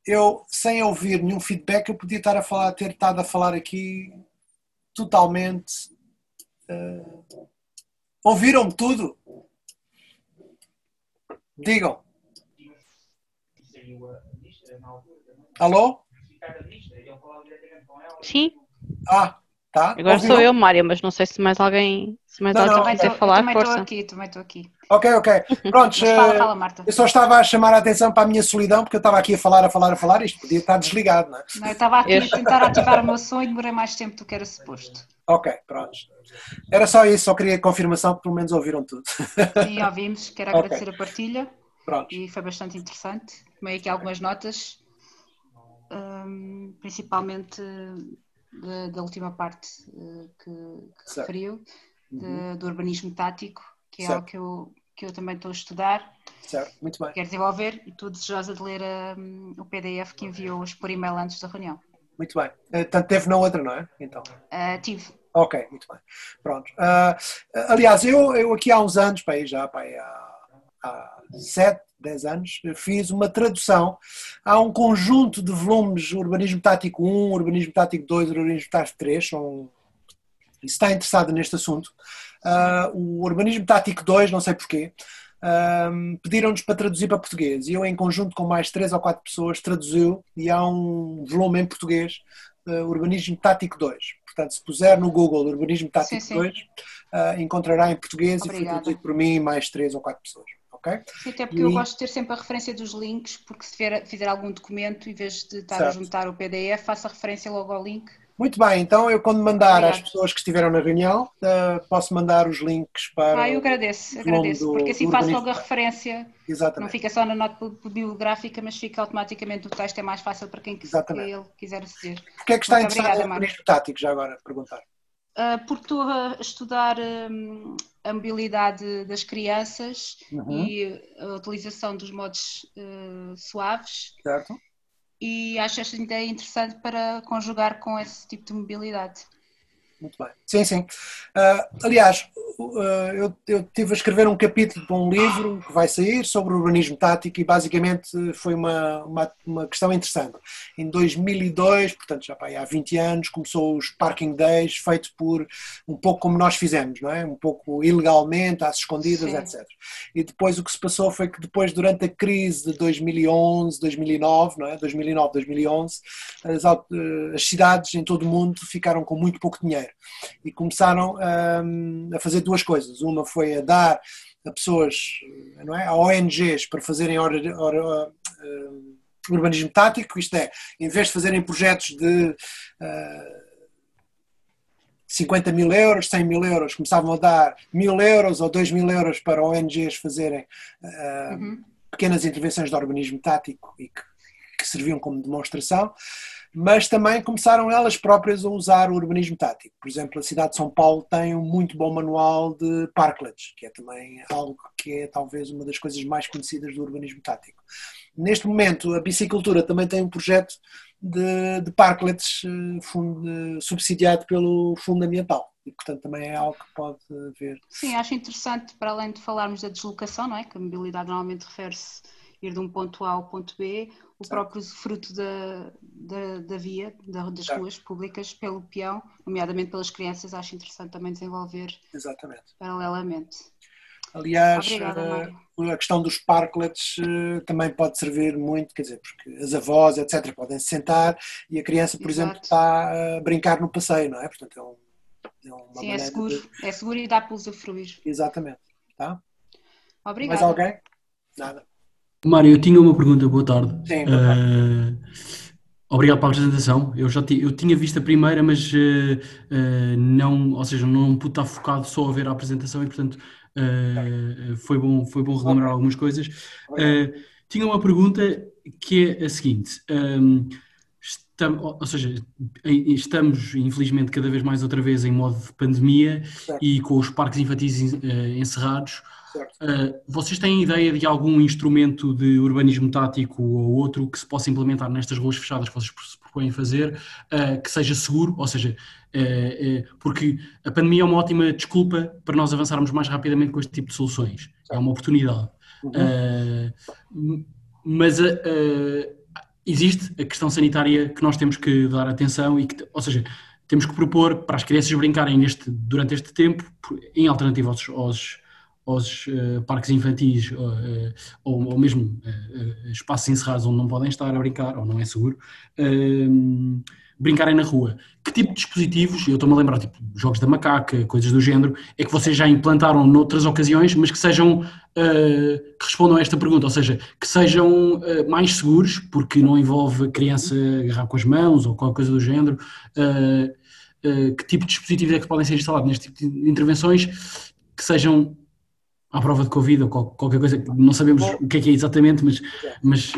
Eu, sem ouvir nenhum feedback, eu podia estar a falar, ter estado a falar aqui totalmente. Uh, Ouviram-me tudo? Digam. Alô? Sim. Ah, tá. Agora Ouviram? sou eu, Mária, mas não sei se mais alguém, se mais não, alguém não. quiser falar. Também estou aqui, também estou aqui. Ok, ok. Pronto, fala, fala, Marta. eu só estava a chamar a atenção para a minha solidão, porque eu estava aqui a falar, a falar, a falar, isto podia estar desligado, não é? Não, eu estava aqui a tentar ativar o meu som e demorei mais tempo do que era suposto. Ok, pronto. Era só isso, só queria confirmação que pelo menos ouviram tudo. Sim, ouvimos. Quero agradecer okay. a partilha. Pronto. E foi bastante interessante. Tomei aqui algumas notas, um, principalmente da, da, última parte uh, que, que referiu, de, uhum. do urbanismo tático, que é certo. algo que eu, que eu também estou a estudar. Certo, muito bem. Quero desenvolver e estou desejosa de ler um, o PDF que enviou por e-mail antes da reunião. Muito bem. Uh, tanto teve na outra, não é? Então. Uh, tive. Ok, muito bem. Pronto. Uh, aliás, eu, eu aqui há uns anos, pá, já pá, há, há 7, 10 anos, fiz uma tradução. Há um conjunto de volumes Urbanismo Tático 1, Urbanismo Tático 2, Urbanismo Tático 3, são se está interessado neste assunto, uh, o Urbanismo Tático 2, não sei porquê, uh, pediram-nos para traduzir para português e eu, em conjunto com mais três ou quatro pessoas, traduziu e há um volume em português, uh, Urbanismo Tático 2. Portanto, se puser no Google Urbanismo Tático sim, sim. 2, uh, encontrará em português Obrigada. e foi traduzido por mim e mais três ou quatro pessoas. Okay? Sim, até porque e... eu gosto de ter sempre a referência dos links, porque se fizer, fizer algum documento, em vez de estar certo. a juntar o PDF, faça referência logo ao link. Muito bem, então eu quando mandar Obrigada. às pessoas que estiveram na reunião, uh, posso mandar os links para. Ah, eu agradeço, agradeço, do, porque assim faço logo a referência. Exatamente. Não fica só na nota bibliográfica, mas fica automaticamente o texto, é mais fácil para quem ele quiser aceder. Porquê é que está Muito interessado no urbanismo tático, já agora, perguntar? Uh, porque estou a estudar um, a mobilidade das crianças uhum. e a utilização dos modos uh, suaves. Certo. E acho esta ideia interessante para conjugar com esse tipo de mobilidade. Muito bem. Sim, sim. Uh, aliás, uh, eu, eu tive a escrever um capítulo para um livro que vai sair sobre urbanismo tático e basicamente foi uma, uma, uma questão interessante. Em 2002, portanto já há 20 anos, começou os Parking Days, feito por um pouco como nós fizemos, não é? Um pouco ilegalmente, às escondidas, sim. etc. E depois o que se passou foi que depois, durante a crise de 2011, 2009, não é? 2009, 2011, as, as cidades em todo o mundo ficaram com muito pouco dinheiro e começaram um, a fazer duas coisas. Uma foi a dar a pessoas, não é, a ONGs para fazerem hora, hora, uh, urbanismo tático, isto é, em vez de fazerem projetos de uh, 50 mil euros, 100 mil euros, começavam a dar mil euros ou 2 mil euros para ONGs fazerem uh, uhum. pequenas intervenções de urbanismo tático e que, que serviam como demonstração mas também começaram elas próprias a usar o urbanismo tático. Por exemplo, a cidade de São Paulo tem um muito bom manual de parklets, que é também algo que é talvez uma das coisas mais conhecidas do urbanismo tático. Neste momento, a bicicultura também tem um projeto de, de parklets eh, subsidiado pelo Fundo Ambiental. E, portanto, também é algo que pode ver. Sim, acho interessante, para além de falarmos da deslocação, não é? que a mobilidade normalmente refere-se ir de um ponto A ao ponto B, o próprio fruto da, da, da via, da, das ruas públicas, pelo peão, nomeadamente pelas crianças, acho interessante também desenvolver Exatamente. paralelamente. Aliás, Obrigada, eh, a questão dos parklets eh, também pode servir muito, quer dizer, porque as avós, etc., podem se sentar e a criança, por Exato. exemplo, está a brincar no passeio, não é? Portanto, é, um, é uma Sim, é seguro, de... é seguro e dá para usufruir. Exatamente. Tá? Obrigada. Mais alguém? Nada. Mário, eu tinha uma pergunta, boa tarde. Sim, boa tarde. Uh, obrigado pela apresentação. Eu já eu tinha visto a primeira, mas uh, uh, não, ou seja, não pude estar focado só a ver a apresentação e, portanto, foi, bom, foi bom relembrar algumas coisas. tinha uma pergunta que é a seguinte. Um, estamos, ou seja, estamos, infelizmente, cada vez mais outra vez em modo de pandemia certo. e com os parques infantis encerrados Uh, vocês têm ideia de algum instrumento de urbanismo tático ou outro que se possa implementar nestas ruas fechadas que vocês se propõem fazer, uh, que seja seguro, ou seja, uh, porque a pandemia é uma ótima desculpa para nós avançarmos mais rapidamente com este tipo de soluções. É uma oportunidade. Uhum. mas existe a questão sanitária que nós temos que dar atenção e que, ou seja, temos que propor para as crianças brincarem neste, durante este tempo, em alternativa aos, aos, aos uh, parques infantis uh, ou, ou, mesmo uh, espaços encerrados onde não podem estar a brincar ou não é seguro, ehm, brincarem na rua. Que tipo de dispositivos, eu estou-me a lembrar, tipo jogos da macaca, coisas do género, é que vocês já implantaram noutras ocasiões, mas que sejam, que respondam a esta pergunta, ou seja, que sejam mais seguros, porque não envolve a criança agarrar com as mãos ou qualquer coisa do género, que tipo de dispositivos é que podem ser instalados neste tipo de intervenções que sejam à prova de Covid ou qualquer coisa, não sabemos o que é que é exatamente, mas. mas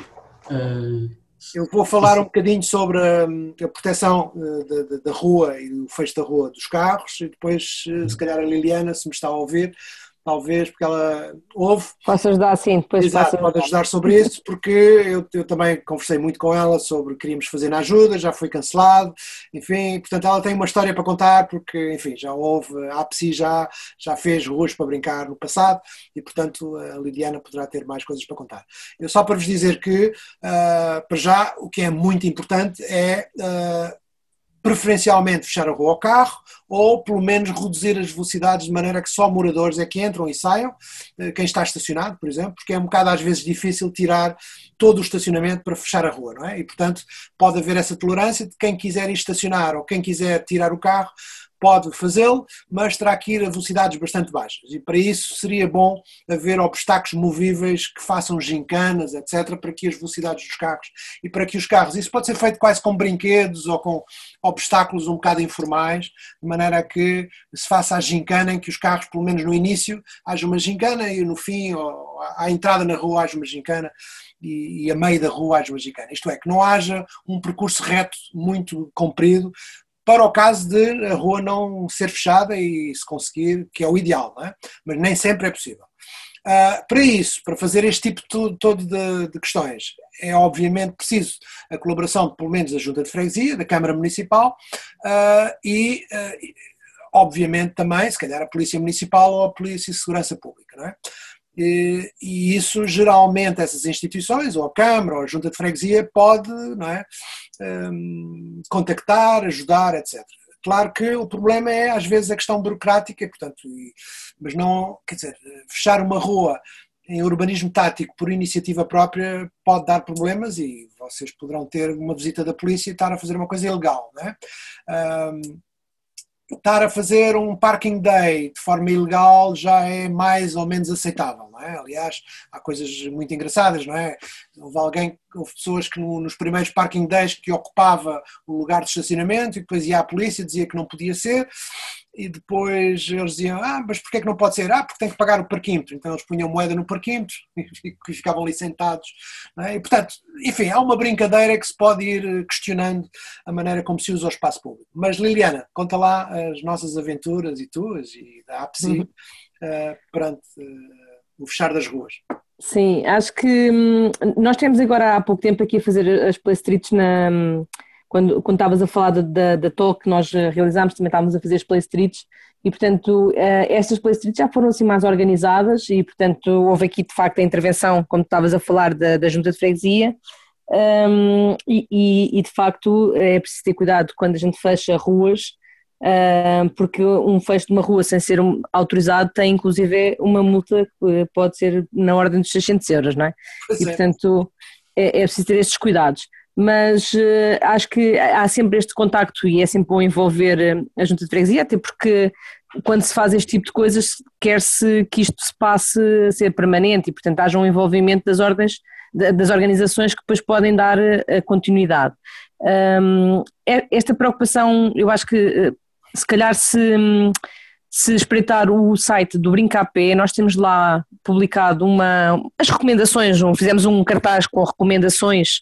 uh, eu vou falar um bocadinho sobre a, a proteção da, da, rua e o fecho da rua dos carros e depois, se calhar, a Liliana, se me está a ouvir, talvez, porque ela ouve. Posso ajudar, sim, depois Exato, pode ajudar sobre isso, porque eu, eu, também conversei muito com ela sobre queríamos fazer na ajuda, já foi cancelado, enfim, portanto ela tem uma história para contar, porque, enfim, já houve, a APSI já, já fez ruas para brincar no passado e, portanto, a Lidiana poderá ter mais coisas para contar. Eu só para vos dizer que, uh, para já, o que é muito importante é uh, preferencialmente fechar a rua ao carro ou pelo menos reduzir as velocidades de maneira que só moradores é que entram e saiam, eh, quem está estacionado, por exemplo, porque é um bocado às vezes difícil tirar todo o estacionamento para fechar a rua, não é? E portanto pode haver essa tolerância de quem quiser estacionar ou quem quiser tirar o carro, pode fazê-lo, mas terá que ir a velocidades bastante baixas. E para isso seria bom haver obstáculos movíveis que façam gincanas, etc., para que as velocidades dos carros e para que os carros, isso pode ser feito quase com brinquedos ou com obstáculos um bocado informais, de maneira que se faça a gincana em que os carros, pelo menos no início, haja uma gincana e no fim, ou à entrada na rua, haja uma gincana e, a meio da rua uma gincana. Isto é, que não haja um percurso reto muito comprido, para o caso de a rua não ser fechada e se conseguir, que é o ideal, é? mas nem sempre é possível. Uh, para isso, para fazer este tipo de, todo de, de, questões, é obviamente preciso a colaboração pelo menos da Junta de Freguesia, da Câmara Municipal uh, e, uh, obviamente, também, se calhar, a Polícia Municipal ou a Polícia de Segurança Pública. Não é? E, e, isso geralmente essas instituições, ou a Câmara, ou a Junta de Freguesia, pode não é, um, contactar, ajudar, etc. Claro que o problema é às vezes a questão burocrática, portanto, e, mas não, quer dizer, fechar uma rua em urbanismo tático por iniciativa própria pode dar problemas e vocês poderão ter uma visita da polícia e estar a fazer uma coisa ilegal, não é? Um, estar a fazer um parking day de forma ilegal já é mais ou menos aceitável, não é? Aliás, há coisas muito engraçadas, não é? Houve alguém, houve pessoas que no, nos primeiros parking days que ocupava o lugar de estacionamento e depois ia à polícia dizia que não podia ser e depois eles diziam, ah, mas porquê é que não pode ser? Ah, porque tem que pagar o parquímetro. Então eles punham moeda no parquímetro e ficavam ali sentados. É? E, portanto, enfim, há uma brincadeira que se pode ir questionando a maneira como se usa o espaço público. Mas Liliana, conta lá as nossas aventuras e tuas e da APSI uhum. uh, perante uh, o fechar das ruas. Sim, acho que hum, nós temos agora há pouco tempo aqui a fazer as play streets na... Hum, quando, quando estavas a falar da, da talk que nós eh, realizámos, também estávamos a fazer as play streets e, portanto, uh, estas play streets já foram assim mais organizadas e, portanto, houve aqui de facto a intervenção, como estavas a falar, da, da junta de freguesia um, e, e, e, de facto é preciso ter cuidado quando a gente fecha ruas porque um fecho de uma rua sem ser autorizado tem inclusive uma multa que pode ser na ordem dos 600 euros, não é? Pois e, é. portanto, é, é preciso ter estes cuidados mas uh, acho que há sempre este contacto e é sempre bom envolver eh, a junta de freguesia, até porque quando se faz este tipo de coisas quer-se que isto se passe a ser permanente e portanto haja um envolvimento das ordens, das organizações que depois podem dar eh, a continuidade. É, esta preocupação eu acho que se calhar se se espreitar o site do Brincapé, nós temos lá publicado uma, as recomendações, fizemos um cartaz com recomendações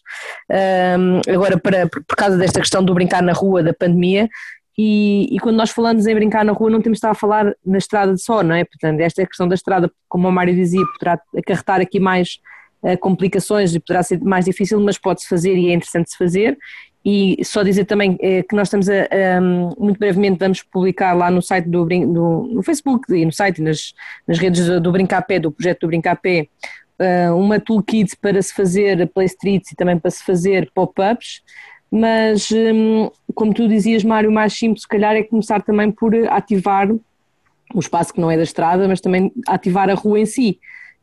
um, agora para, por causa desta questão do brincar na rua da pandemia e, e, quando nós falamos em brincar na rua, não temos de estar a falar na estrada só, não é? Portanto, esta é a questão da estrada, como o Mário dizia, poderá acarretar aqui mais uh, complicações e poderá ser mais difícil, mas pode-se fazer e é interessante se fazer. E só dizer também é, que nós estamos a, a, muito brevemente vamos publicar lá no site do, do no Facebook e no site e nas, nas redes do, do Brincapé, do projeto do Brincapé, uh, uma toolkit para se fazer play streets e também para se fazer pop-ups mas hum, como tu dizias, Mário, o mais simples, se calhar, é começar também por ativar o espaço que não é da estrada, mas também ativar a rua em si.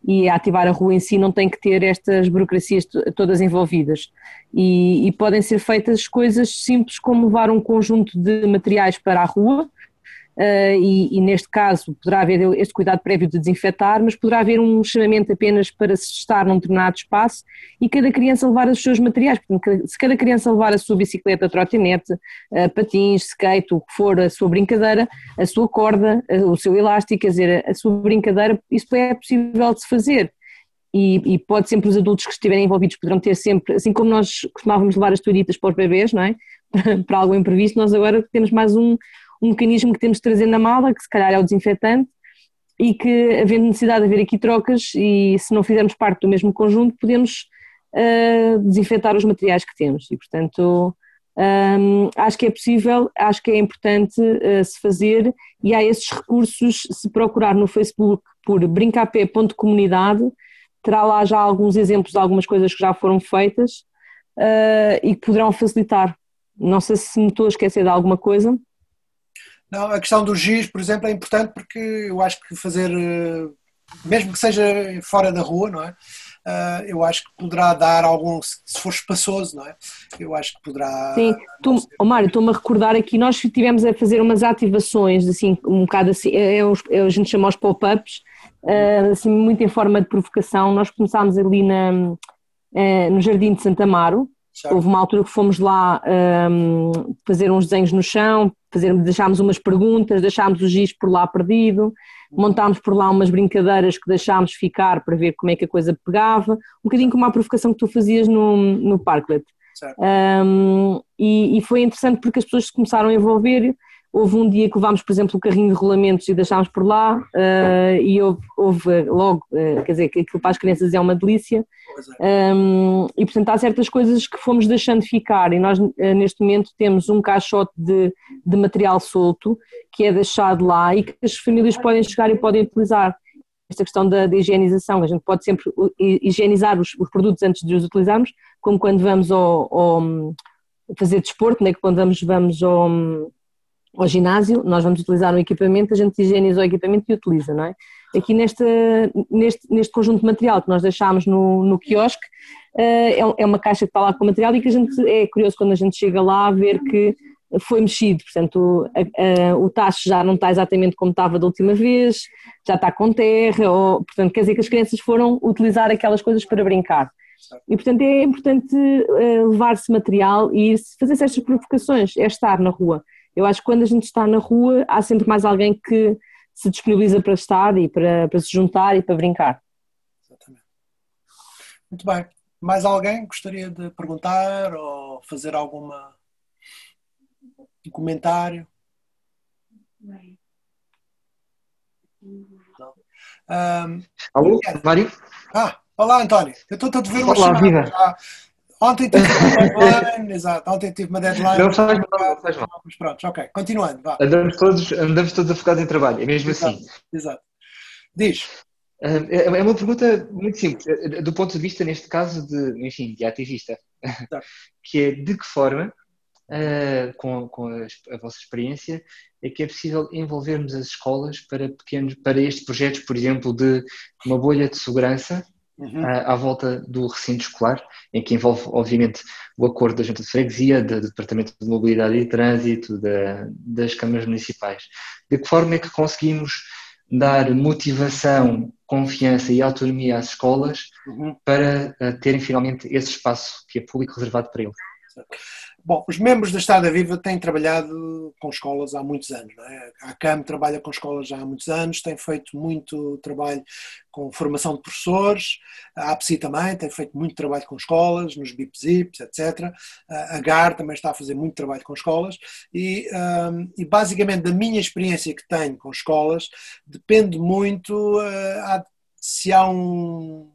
E ativar a rua em si não tem que ter estas burocracias todas envolvidas. E, e podem ser feitas coisas simples como levar um conjunto de materiais para a rua, e, e, neste caso poderá haver este cuidado prévio de desinfetar, mas poderá haver um chamamento apenas para se estar num determinado espaço e cada criança levar os seus materiais. Portanto, se cada criança levar a sua bicicleta, trotinete, uh, patins, skate, o que for, a sua brincadeira, a sua corda, uh, o seu elástico, quer dizer, a sua brincadeira, isso é possível de se fazer. E, e, pode sempre os adultos que estiverem envolvidos poderão ter sempre, assim como nós costumávamos levar as toalhitas para os bebês, não é? para algo imprevisto, nós agora temos mais um, um mecanismo que temos de trazer na mala, que se calhar é o desinfetante, e que, havendo necessidade de haver aqui trocas, e se não fizermos parte do mesmo conjunto, podemos uh, desinfetar os materiais que temos. E, portanto, um, acho que é possível, acho que é importante uh, se fazer, e há esses recursos, se procurar no Facebook por brincapé.comunidade, terá lá já alguns exemplos de algumas coisas que já foram feitas uh, e que poderão facilitar. Não sei se me estou a esquecer de alguma coisa. Não, a questão do giz, por exemplo, é importante porque eu acho que fazer, eh, mesmo que seja fora da rua, não é? Uh, eu acho que poderá dar algum, se for espaçoso, não é? Eu acho que poderá. Sim, tu, oh Mário, estou-me a recordar aqui, nós tivemos a fazer umas ativações, assim, um bocado assim, é, é, a gente chama os pop-ups, uh, assim, muito em forma de provocação. Nós começámos ali na, no Jardim de Santa Amaro, Houve uma altura que fomos lá um, fazer uns desenhos no chão, fazer, deixámos umas perguntas, deixámos o giz por lá perdido, montámos por lá umas brincadeiras que deixámos ficar para ver como é que a coisa pegava, um bocadinho como a provocação que tu fazias no, no Parklet. Um, e, e, foi interessante porque as pessoas se começaram a envolver Houve um dia que levámos, por exemplo, o carrinho de rolamentos e deixámos por lá, uh, e houve, houve logo, uh, quer dizer, que aquilo para as crianças é uma delícia, um, e portanto há certas coisas que fomos deixando ficar, e nós uh, neste momento temos um caixote de, de material solto que é deixado lá e que as famílias podem chegar e podem utilizar. Esta questão da, da, higienização, a gente pode sempre higienizar os, os, produtos antes de os utilizarmos, como quando vamos ao, ao fazer desporto, né, quando vamos, vamos ao, ao ginásio, nós vamos utilizar um equipamento, a gente higieniza o equipamento e utiliza, não é? Aqui neste, neste, neste conjunto de material que nós deixámos no, no quiosque, eh, é, é uma caixa que está lá com material e que a gente é curioso quando a gente chega lá ver que foi mexido, portanto a, a, o tacho já não está exatamente como estava da última vez, já está com terra, ou, portanto quer dizer que as crianças foram utilizar aquelas coisas para brincar. E portanto é importante eh, levar-se material e fazer estas provocações, é estar na rua. Eu acho que quando a gente está na rua, há sempre mais alguém que se disponibiliza para estar e para, para se juntar e para brincar. Exatamente. Muito bem. Mais alguém gostaria de perguntar ou fazer alguma um comentário? Não. Um, Alô, Mário? Ah, olá António. Eu estou a te ver uma Olá, chamada. Ontem tive uma deadline, exato, ontem tive uma deadline. Não faz mal, não faz mal. Mas pronto, ok, continuando, vá. Andamos todos, andamos todos afogados em trabalho, é mesmo exato, assim. Exato. Diz. É, é uma pergunta muito simples, é, do ponto de vista, neste caso, de, enfim, de ativista, que é de que forma, uh, com, com a, a, vossa experiência, é que é possível envolvermos as escolas para pequenos, para estes projetos, por exemplo, de uma bolha de segurança uhum. à, à, volta do recinto escolar, em que envolve, obviamente, o acordo da Junta de Freguesia, do, do Departamento de Mobilidade e Trânsito, da, das câmaras municipais. De que forma é que conseguimos dar motivação, confiança e autonomia às escolas uhum. para uh, terem finalmente esse espaço que é público reservado para eles? Bom, os membros da Estada Viva têm trabalhado com escolas há muitos anos. Não é? A CAM trabalha com escolas já há muitos anos, tem feito muito trabalho com formação de professores, a APSI também tem feito muito trabalho com escolas, nos BIPZIPs, etc. A GAR também está a fazer muito trabalho com escolas e, um, e basicamente da minha experiência que tenho com escolas depende muito uh, se há um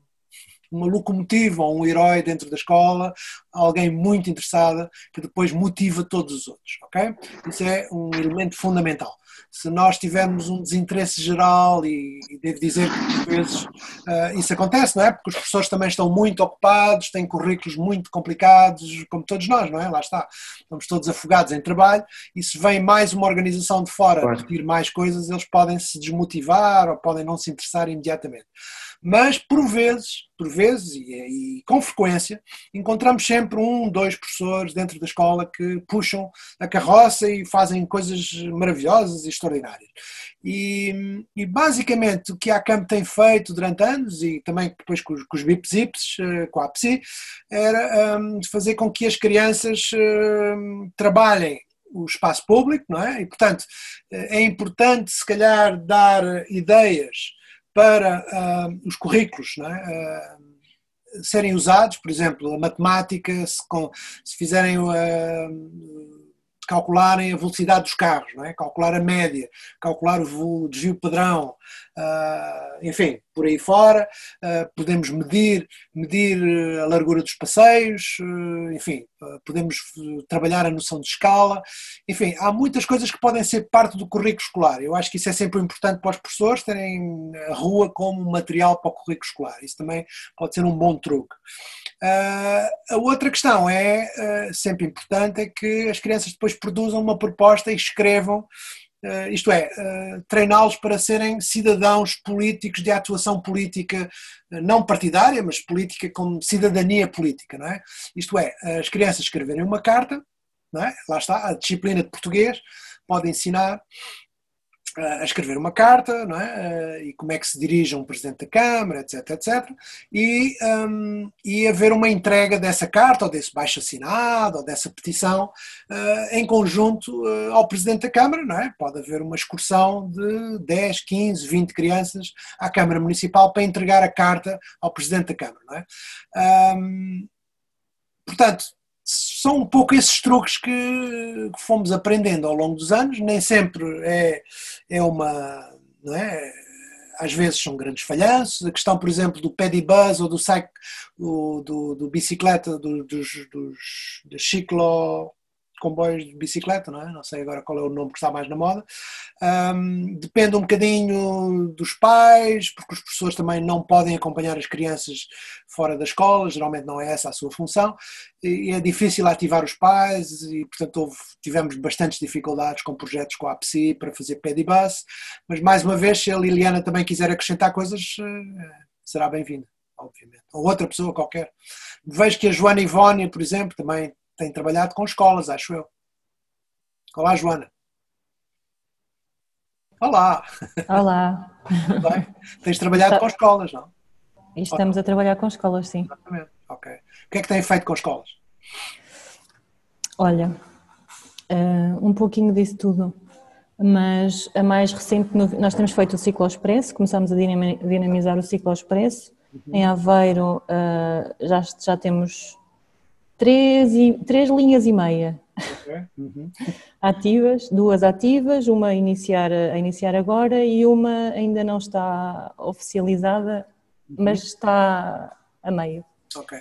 uma locomotiva ou um herói dentro da escola, alguém muito interessado que depois motiva todos os outros, ok? Isso é um elemento fundamental. Se nós tivermos um desinteresse geral, e, e devo dizer que às vezes uh, isso acontece, não é? Porque os professores também estão muito ocupados, têm currículos muito complicados, como todos nós, não é? Lá está. Estamos todos afogados em trabalho e se vem mais uma organização de fora claro. repetir mais coisas, eles podem se desmotivar ou podem não se interessar imediatamente mas por vezes, por vezes e, e, com frequência, encontramos sempre um, dois professores dentro da escola que puxam a carroça e fazem coisas maravilhosas e extraordinárias. E, e basicamente o que a CAMP tem feito durante anos e também depois com os, com os BIPZIPs, eh, com a APSI, era um, fazer com que as crianças um, trabalhem o espaço público, não é? E portanto é importante se calhar dar ideias para uh, os currículos é? uh, serem usados, por exemplo, a matemática, se, com, se fizerem uh, calcularem a velocidade dos carros, é? calcular a média, calcular o desvio padrão, enfim, por aí fora. Uh, podemos medir, medir a largura dos passeios, uh, enfim, podemos trabalhar a noção de escala. Enfim, há muitas coisas que podem ser parte do currículo escolar. Eu acho que isso é sempre importante para os professores terem a rua como material para o currículo escolar. Isso também pode ser um bom truque. a outra questão é, sempre importante, é que as crianças depois produzam uma proposta e escrevam isto é, uh, treiná-los para serem cidadãos políticos de atuação política, uh, não partidária, mas política como cidadania política, não é? Isto é, as crianças escreverem uma carta, não é? Lá está, a disciplina de português pode ensinar a escrever uma carta, não é? e como é que se dirige um Presidente da Câmara, etc, etc, e, um, e haver uma entrega dessa carta, ou desse baixo assinado, ou dessa petição, uh, em conjunto uh, ao Presidente da Câmara, não é? Pode haver uma excursão de 10, 15, 20 crianças à Câmara Municipal para entregar a carta ao Presidente da Câmara, não é? Um, portanto, são um pouco esses truques que fomos aprendendo ao longo dos anos, nem sempre é, é uma. Não é? Às vezes são grandes falhanços. A questão, por exemplo, do pedibuzz ou do, do, do, do bicicleta, do, dos, dos, dos ciclo comboios de bicicleta, não é? Não sei agora qual é o nome que está mais na moda. Um, depende um bocadinho dos pais, porque os professores também não podem acompanhar as crianças fora da escola, geralmente não é essa a sua função, e é difícil ativar os pais e, portanto, houve, tivemos bastantes dificuldades com projetos com a APSI para fazer pedibus, mas mais uma vez, se a Liliana também quiser acrescentar coisas, eh, será bem-vinda, obviamente. Ou outra pessoa qualquer. Vejo que a Joana Ivónia, por exemplo, também tem trabalhado com escolas, acho eu. Olá, Joana. Olá. Olá. Tens trabalhado Está... com escolas, não? Estamos a trabalhar com escolas, sim. Exatamente. Ok. O que é que têm feito com escolas? Olha, uh, um pouquinho disso tudo, mas a mais recente, nós temos feito o ciclo expresso, começamos a dinamizar o ciclo expresso. Uhum. Em Aveiro uh, já, já temos três, e, três linhas e meia uhum. ativas, duas ativas, uma a iniciar, a iniciar agora e uma ainda não está oficializada, uhum. mas está a meio. Ok.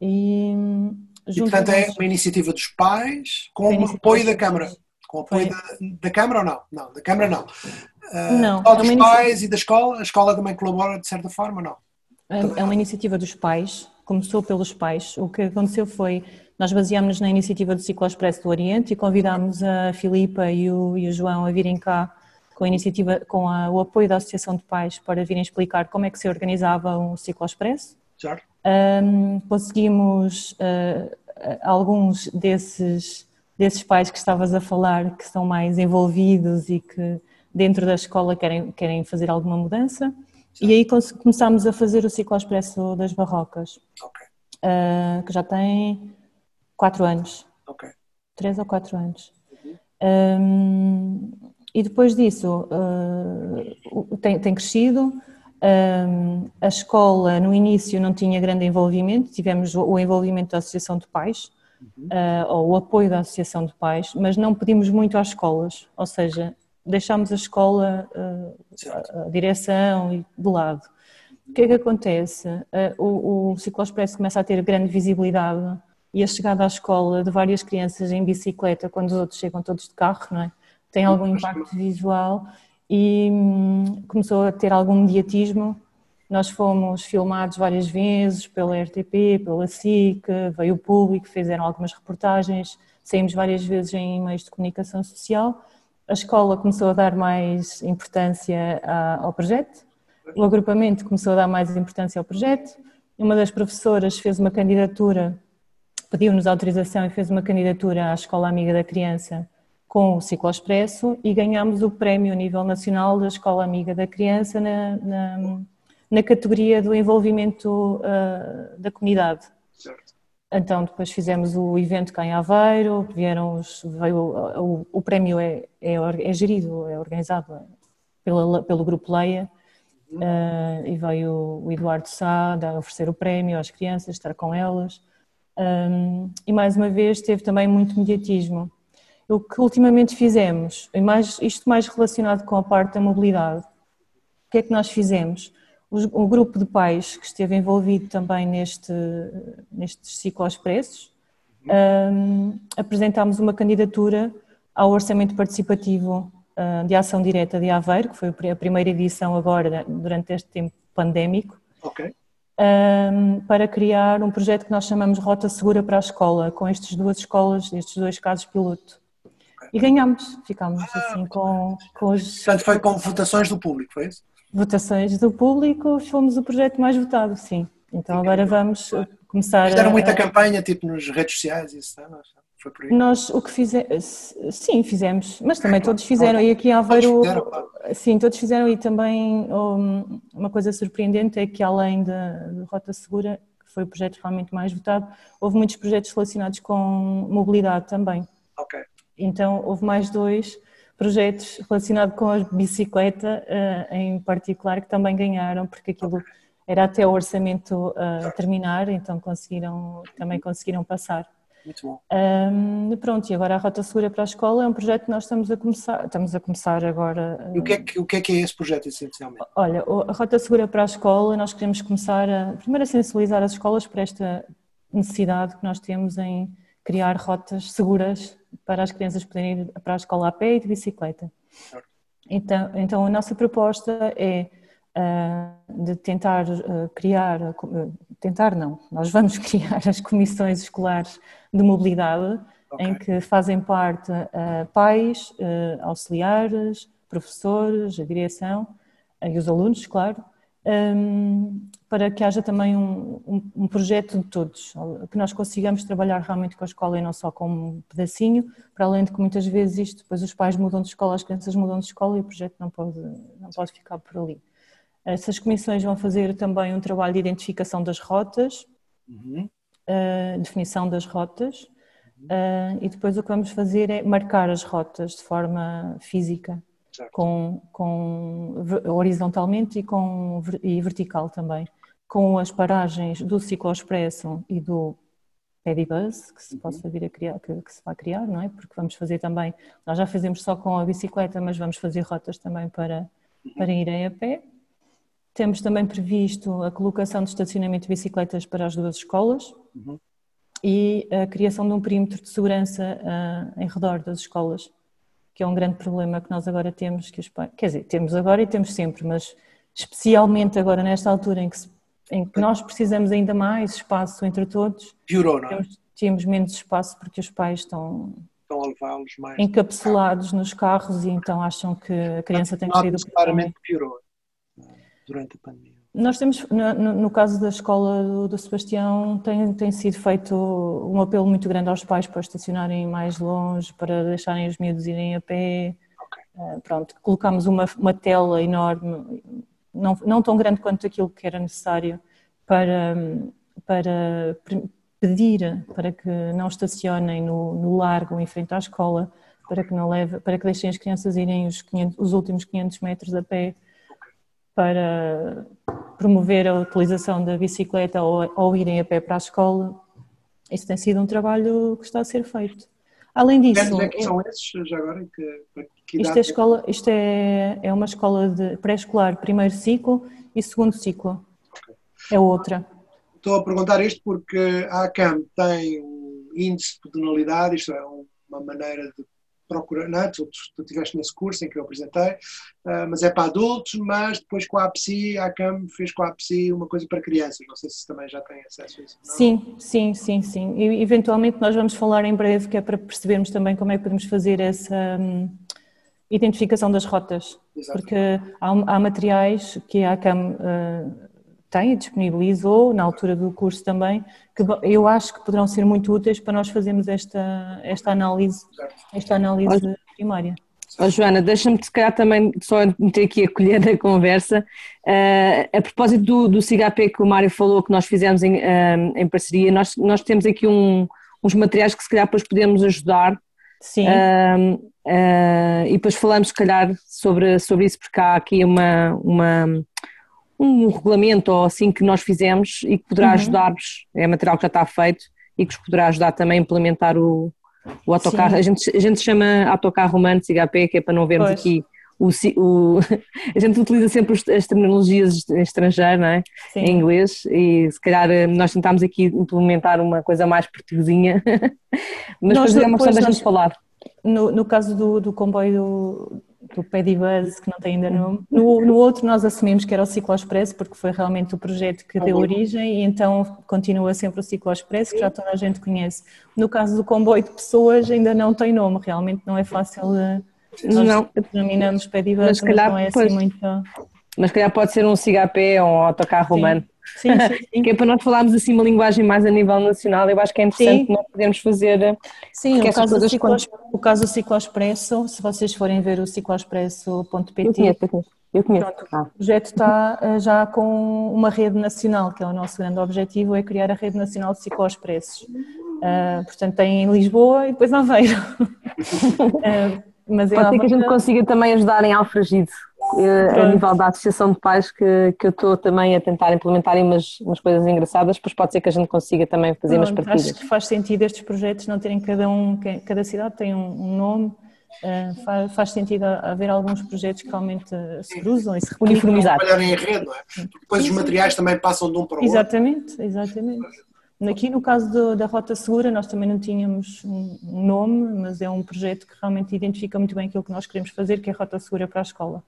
E, e portanto é uma iniciativa dos pais com o apoio da Câmara. Com o apoio da, da, Câmara ou não? Não, da Câmara não. Uh, não. Só dos é pais e da escola? A escola também colabora de certa forma ou não? É, é uma iniciativa dos pais começou pelos pais. O que aconteceu foi, nós baseámos-nos na iniciativa do Ciclo Expresso do Oriente e convidámos a Filipa e o, e o João a virem cá com a iniciativa, com a, o apoio da Associação de Pais para virem explicar como é que se organizava um Ciclo Expresso. Certo. Um, conseguimos uh, alguns desses, desses pais que estavas a falar que são mais envolvidos e que dentro da escola querem, querem fazer alguma mudança. E aí começámos a fazer o ciclo expresso das barrocas, okay. uh, que já tem quatro anos. Okay. 3 ou 4 anos. Um, e depois disso uh, tem, tem, crescido. Um, a escola no início não tinha grande envolvimento, tivemos o, o envolvimento da Associação de Pais, uhum. uh, ou o apoio da Associação de Pais, mas não pedimos muito às escolas, ou seja, deixámos a escola, uh, a, a, direção de lado. O que é que acontece? o, o Ciclo Expresso começa a ter grande visibilidade e a chegada à escola de várias crianças em bicicleta, quando os outros chegam todos de carro, não é? tem algum impacto visual e hum, começou a ter algum mediatismo. Nós fomos filmados várias vezes pela RTP, pela SIC, veio o público, fizeram algumas reportagens, saímos várias vezes em meios de comunicação social. A escola começou a dar mais importância ao projeto, o agrupamento começou a dar mais importância ao projeto. Uma das professoras fez uma candidatura pediu-nos autorização e fez uma candidatura à Escola Amiga da Criança com o Ciclo Expresso e ganhamos o prémio a nível nacional da Escola Amiga da Criança na, na, na categoria do envolvimento uh, da comunidade. Então depois fizemos o evento cá em Aveiro, vieram os, veio, o, o prémio é, é, é, gerido, é organizado pela, pelo Grupo Leia uh, e veio o Eduardo Sá a oferecer o prémio às crianças, estar com elas. Um, e mais uma vez teve também muito mediatismo. O que ultimamente fizemos, e mais, isto mais relacionado com a parte da mobilidade, o que é que nós fizemos? O, grupo de pais que esteve envolvido também neste, nestes ciclo-expressos, um, apresentámos uma candidatura ao Orçamento Participativo uh, de Ação Direta de Aveiro, que foi a primeira edição agora, durante este tempo pandémico. Okay um, para criar um projeto que nós chamamos Rota Segura para a Escola, com estas duas escolas, estes dois casos piloto. E ganhamos, ficámos ah, assim com, com os. Portanto, foi com votações do público, foi isso? Votações do público, fomos o projeto mais votado, sim. Então agora vamos começar. Fizeram muita campanha, tipo nos redes sociais, isso, não? Foi por aí. Nós o que fizemos, sim, fizemos, mas também todos fizeram. E aqui em Aveiro, sim, todos fizeram. E também um, uma coisa surpreendente é que além da Rota Segura, que foi o projeto realmente mais votado, houve muitos projetos relacionados com mobilidade também. Ok. Então houve mais dois projetos relacionados com a bicicleta, uh, em particular, que também ganharam, porque aquilo era até o orçamento uh, terminar, então conseguiram, também conseguiram passar. Muito bom. Um, pronto, e agora a Rota Segura para a Escola é um projeto que nós estamos a começar, estamos a começar agora. E o que é que, o que, é, que é esse projeto, essencialmente? Olha, a Rota Segura para a Escola, nós queremos começar a, primeiro a sensibilizar as escolas para esta necessidade que nós temos em criar rotas seguras para as crianças poderem ir para a escola a pé e de bicicleta. Então, então a nossa proposta é uh, de tentar uh, criar, uh, tentar não, nós vamos criar as comissões escolares de mobilidade, okay. em que fazem parte pais, auxiliares, professores, a direção e os alunos, claro, um, para que haja também um, um, um, projeto de todos, que nós consigamos trabalhar realmente com a escola e não só com um pedacinho, para além de que muitas vezes isto, depois os pais mudam de escola, as crianças mudam de escola e o projeto não pode, não pode ficar por ali. Essas comissões vão fazer também um trabalho de identificação das rotas, uhum. uh, definição das rotas uh, e depois o que vamos fazer é marcar as rotas de forma física, com, com, horizontalmente e, com, e vertical também, com as paragens do cicloexpresso e do pedibus que se uhum. possa vir a criar, que, que, se vai criar, não é? Porque vamos fazer também, nós já fazemos só com a bicicleta, mas vamos fazer rotas também para, para irem a pé. Temos também previsto a colocação de estacionamento de bicicletas para as duas escolas uhum. e a criação de um perímetro de segurança uh, em redor das escolas, que é um grande problema que nós agora temos, que os pais, quer dizer, temos agora e temos sempre, mas especialmente agora nesta altura em que, se, em que nós precisamos ainda mais espaço entre todos, Piorou, não é? temos, temos menos espaço porque os pais estão estão a levá-los mais encapsulados nos carros e então acham que a criança tem que sair do claramente piorou durante a pandemia? Nós temos, no, no caso da escola do, do, Sebastião, tem, tem sido feito um apelo muito grande aos pais para estacionarem mais longe, para deixarem os miúdos irem a pé. Okay. Uh, pronto, colocámos uma, uma tela enorme, não, não tão grande quanto aquilo que era necessário, para, para pedir para que não estacionem no, no largo em frente à escola, para que não leve, para que deixem as crianças irem os, 500, os últimos 500 metros a pé para promover a utilização da bicicleta ou, ou irem a pé para a escola. Isso tem sido um trabalho que está a ser feito. Além disso. É que são esses, já agora? Que, que isto, é, escola, isto é, é uma escola de pré-escolar, primeiro ciclo e segundo ciclo. Okay. É outra. Estou a perguntar isto porque a ACAM tem um índice de penalidade, isto é, uma maneira de procurar, não é? tu, tu estiveste nesse curso em que eu apresentei, uh, mas é para adultos, mas depois com a APSI, a ACAM fez com a APSI uma coisa para crianças, não sei se também já tem acesso a isso. Não? Sim, sim, sim, sim. E eventualmente nós vamos falar em breve, que é para percebermos também como é que podemos fazer essa um, identificação das rotas, Exatamente. porque há, há, materiais que a ACAM uh, tem e disponibilizou na altura do curso também, que eu acho que poderão ser muito úteis para nós fazermos esta, esta análise, esta análise primária. Oh, Joana, deixa-me se calhar também só meter aqui a colher na conversa. Uh, a propósito do, do CIGAP que o Mário falou, que nós fizemos em, uh, em parceria, nós, nós temos aqui um, uns materiais que se calhar depois podemos ajudar. Sim. Uh, e depois falamos se calhar sobre, sobre isso, porque há aqui uma, uma um regulamento ou assim que nós fizemos e que poderá uhum. ajudar-vos, é material que já está feito e que vos poderá ajudar também a implementar o, o autocarro. A gente, a gente chama autocarro humano CHP, que é para não vermos pois. aqui o, o, a gente utiliza sempre as terminologias em estrangeiro, não é? Sim. Em inglês, e se calhar eh, nós tentámos aqui implementar uma coisa mais portuguesinha, mas nós, depois é uma questão da gente falar. No, no caso do, do comboio do Pedibuzz, que não tem ainda nome. No, no outro nós assumimos que era o Ciclo Expresso, porque foi realmente o projeto que deu origem e então continua sempre o Ciclo Expresso, que já toda a gente conhece. No caso do comboio de pessoas ainda não tem nome, realmente não é fácil de... Nós não. denominamos Pedibuzz, mas, mas não é assim muito... Mas calhar pode ser um CHP ou um autocarro Sim. humano. Sim, sim, sim. que é para nós falarmos assim uma linguagem mais a nível nacional, eu acho que é interessante sim. nós podermos fazer. Sim, o caso, do ciclo, o caso do Ciclo Expresso, se vocês forem ver o cicloexpresso.pt, eu conheço, eu conheço. Pronto, ah. o projeto está eh, já com uma rede nacional, que é o nosso grande objetivo, é criar a rede nacional de cicloexpressos. Uh, portanto, tem em Lisboa e depois Aveiro. uh, mas Pode ser que a gente consiga também ajudar em Alfragide. Eh, a nível da associação de pais que, que eu estou também a tentar implementar umas, umas coisas engraçadas, depois pode ser que a gente consiga também fazer Pronto, umas partidas. Acho que faz sentido estes projetos não terem cada um, cada cidade tem um, um nome, uh, faz, faz, sentido haver alguns projetos que realmente se cruzam e se uniformizar. Trabalharem em rede, não é? Depois sim, os materiais também passam de um para o exatamente, outro. Exatamente, exatamente. Aqui no caso do, da Rota Segura nós também não tínhamos um nome, mas é um projeto que realmente identifica muito bem aquilo que nós queremos fazer, que é a Rota Segura para a escola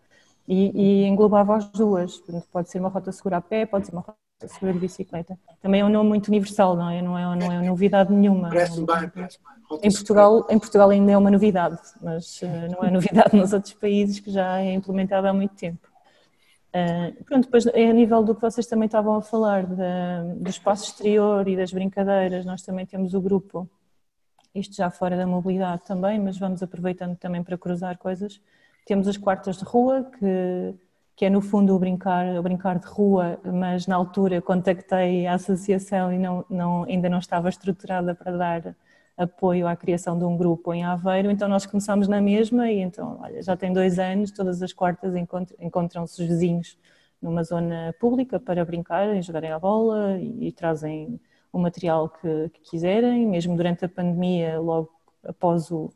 e, e englobava as duas. Pode ser uma rota segura a pé, pode ser uma rota segura de bicicleta. Também é um nome muito universal, não é? Não é, não é novidade nenhuma. Parece bem, parece bem. Em Portugal, em Portugal ainda é uma novidade, mas uh, não é novidade nos outros países que já é implementada há muito tempo. Uh, pronto, depois é a nível do que vocês também estavam a falar, do espaço exterior e das brincadeiras, nós também temos o grupo, isto já fora da mobilidade também, mas vamos aproveitando também para cruzar coisas, temos as quartas de rua, que, que é no fundo o brincar, o brincar de rua, mas na altura contactei a associação e não, não, ainda não estava estruturada para dar apoio à criação de um grupo em Aveiro, então nós começámos na mesma e então, olha, já tem dois anos, todas as quartas encontram-se os vizinhos numa zona pública para brincarem, jogarem a bola e, e trazem o material que, que, quiserem, mesmo durante a pandemia, logo após o,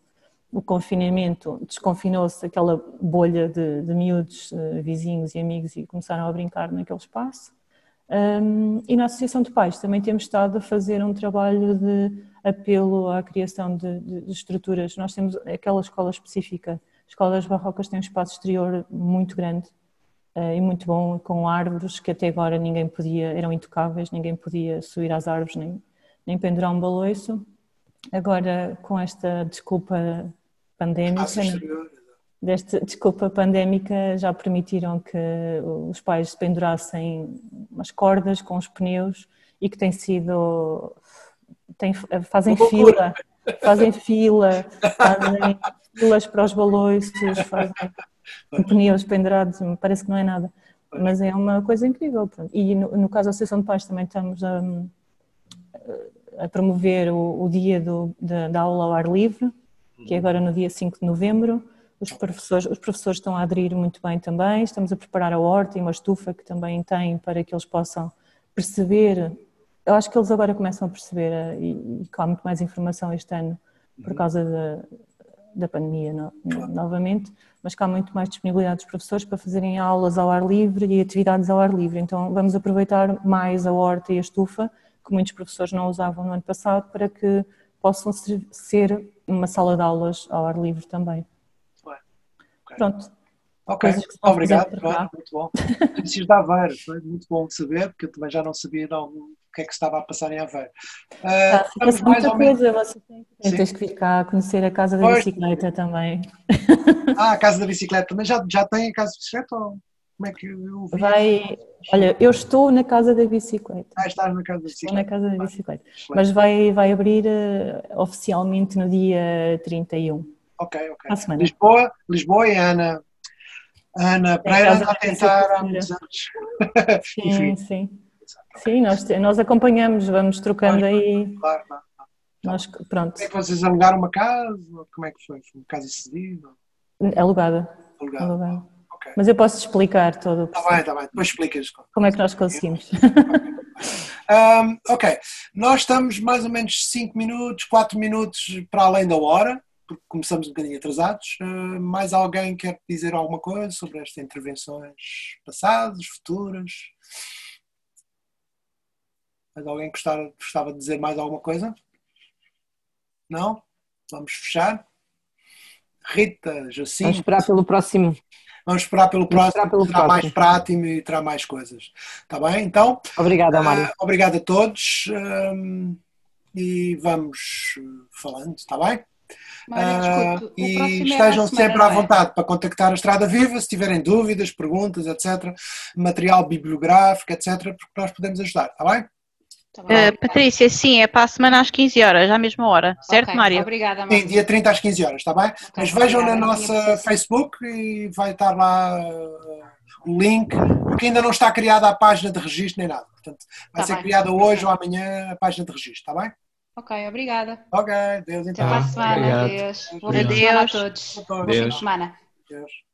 o confinamento desconfinou-se aquela bolha de, de miúdos, uh, vizinhos e amigos e começaram a brincar naquele espaço. Um, e na Associação de Pais também temos estado a fazer um trabalho de apelo à criação de, de, de estruturas. Nós temos aquela escola específica. A Escola das Barrocas tem um espaço exterior muito grande uh, e muito bom, com árvores que até agora ninguém podia, eram intocáveis, ninguém podia subir às árvores nem, nem pendurar um baloiço. Agora, com esta desculpa pandémica, desta desculpa pandémica, já permitiram que os pais pendurassem umas cordas com os pneus e que tem sido tem, fazem fila, fazem fila, fazem filas para os baloiços, fazem pneus pendurados, parece que não é nada, mas é uma coisa incrível. E no, no caso da Associação de Pais também estamos a, a promover o, o dia do, da, da aula ao ar livre, que é agora no dia 5 de novembro. Os professores, os professores estão a aderir muito bem também. Estamos a preparar a horta e uma estufa que também tem para que eles possam perceber. Eu acho que eles agora começam a perceber eh, e, e há muito mais informação este ano por causa da, da pandemia no, no, novamente, mas que há muito mais disponibilidade dos professores para fazerem aulas ao ar livre e atividades ao ar livre. Então vamos aproveitar mais a horta e a estufa, que muitos professores não usavam no ano passado, para que possam ser uma sala de aulas ao ar livre também. Pronto. Ok, obrigado, muito bom. Preciso de Aveiro, foi muito bom de saber, porque eu também já não sabia não, o que é que estava a passar em Aveiro. Uh, ah, muita coisa, você tem, tens que vir cá conhecer a Casa da pois. Bicicleta também. Ah, a Casa da Bicicleta, também já, já tem a Casa da Bicicleta ou como é que eu vi? Vai, olha, eu estou na Casa da Bicicleta. Ah, estás na Casa da Bicicleta. Estou na Casa da Bicicleta, mas vai, vai abrir uh, oficialmente no dia 31. Ok, ok. Lisboa, Lisboa e Ana Ana Pereira anda a tentar há muitos anos. Sim, sim. Sim, nós, nós acompanhamos, vamos trocando claro, aí. Claro, claro. Nós, pronto. Como é que vocês alugaram uma casa? Como é que foi? Foi uma casa cedida? Alugada. Alugada. Alugada. Okay. Mas eu posso explicar todo o Está bem, está bem. Depois explicas. Como é que nós conseguimos. um, ok. Nós estamos mais ou menos 5 minutos, 4 minutos para além da hora porque começamos um bocadinho atrasados. Uh, mais alguém quer dizer alguma coisa sobre estas intervenções passadas, futuras? Mais alguém gostava, gostava de dizer mais alguma coisa? Não? Vamos fechar? Rita, Jacinto. Vamos esperar pelo próximo. Vamos esperar pelo Vamos próximo, esperar pelo terá próximo. mais prático e terá mais coisas. Está bem? Então. Obrigada, Mário. Uh, obrigado a todos. Um, e vamos falando, está bem? uh, e estejam sempre à é? vontade para contactar a Estrada Viva se tiverem dúvidas, perguntas, etc. Material bibliográfico, etc. Porque nós podemos ajudar, está bem? Uh, Patrícia, sim, é para a semana às 15 horas, à mesma hora, certo, okay, Mário? Obrigada, Mário. Sim, dia 30 às 15 horas, está bem? Okay, Mas vejam obrigada, na nossa Facebook e vai estar lá uh, o link, porque ainda não está criada a página de registro nem nada. Portanto, vai tá ser bem. criada hoje ou amanhã a página de registro, está bem? Ok, obrigada. Ok, Deus então. Até para a semana, Deus. Boa semana a todos. Boa semana. Deus.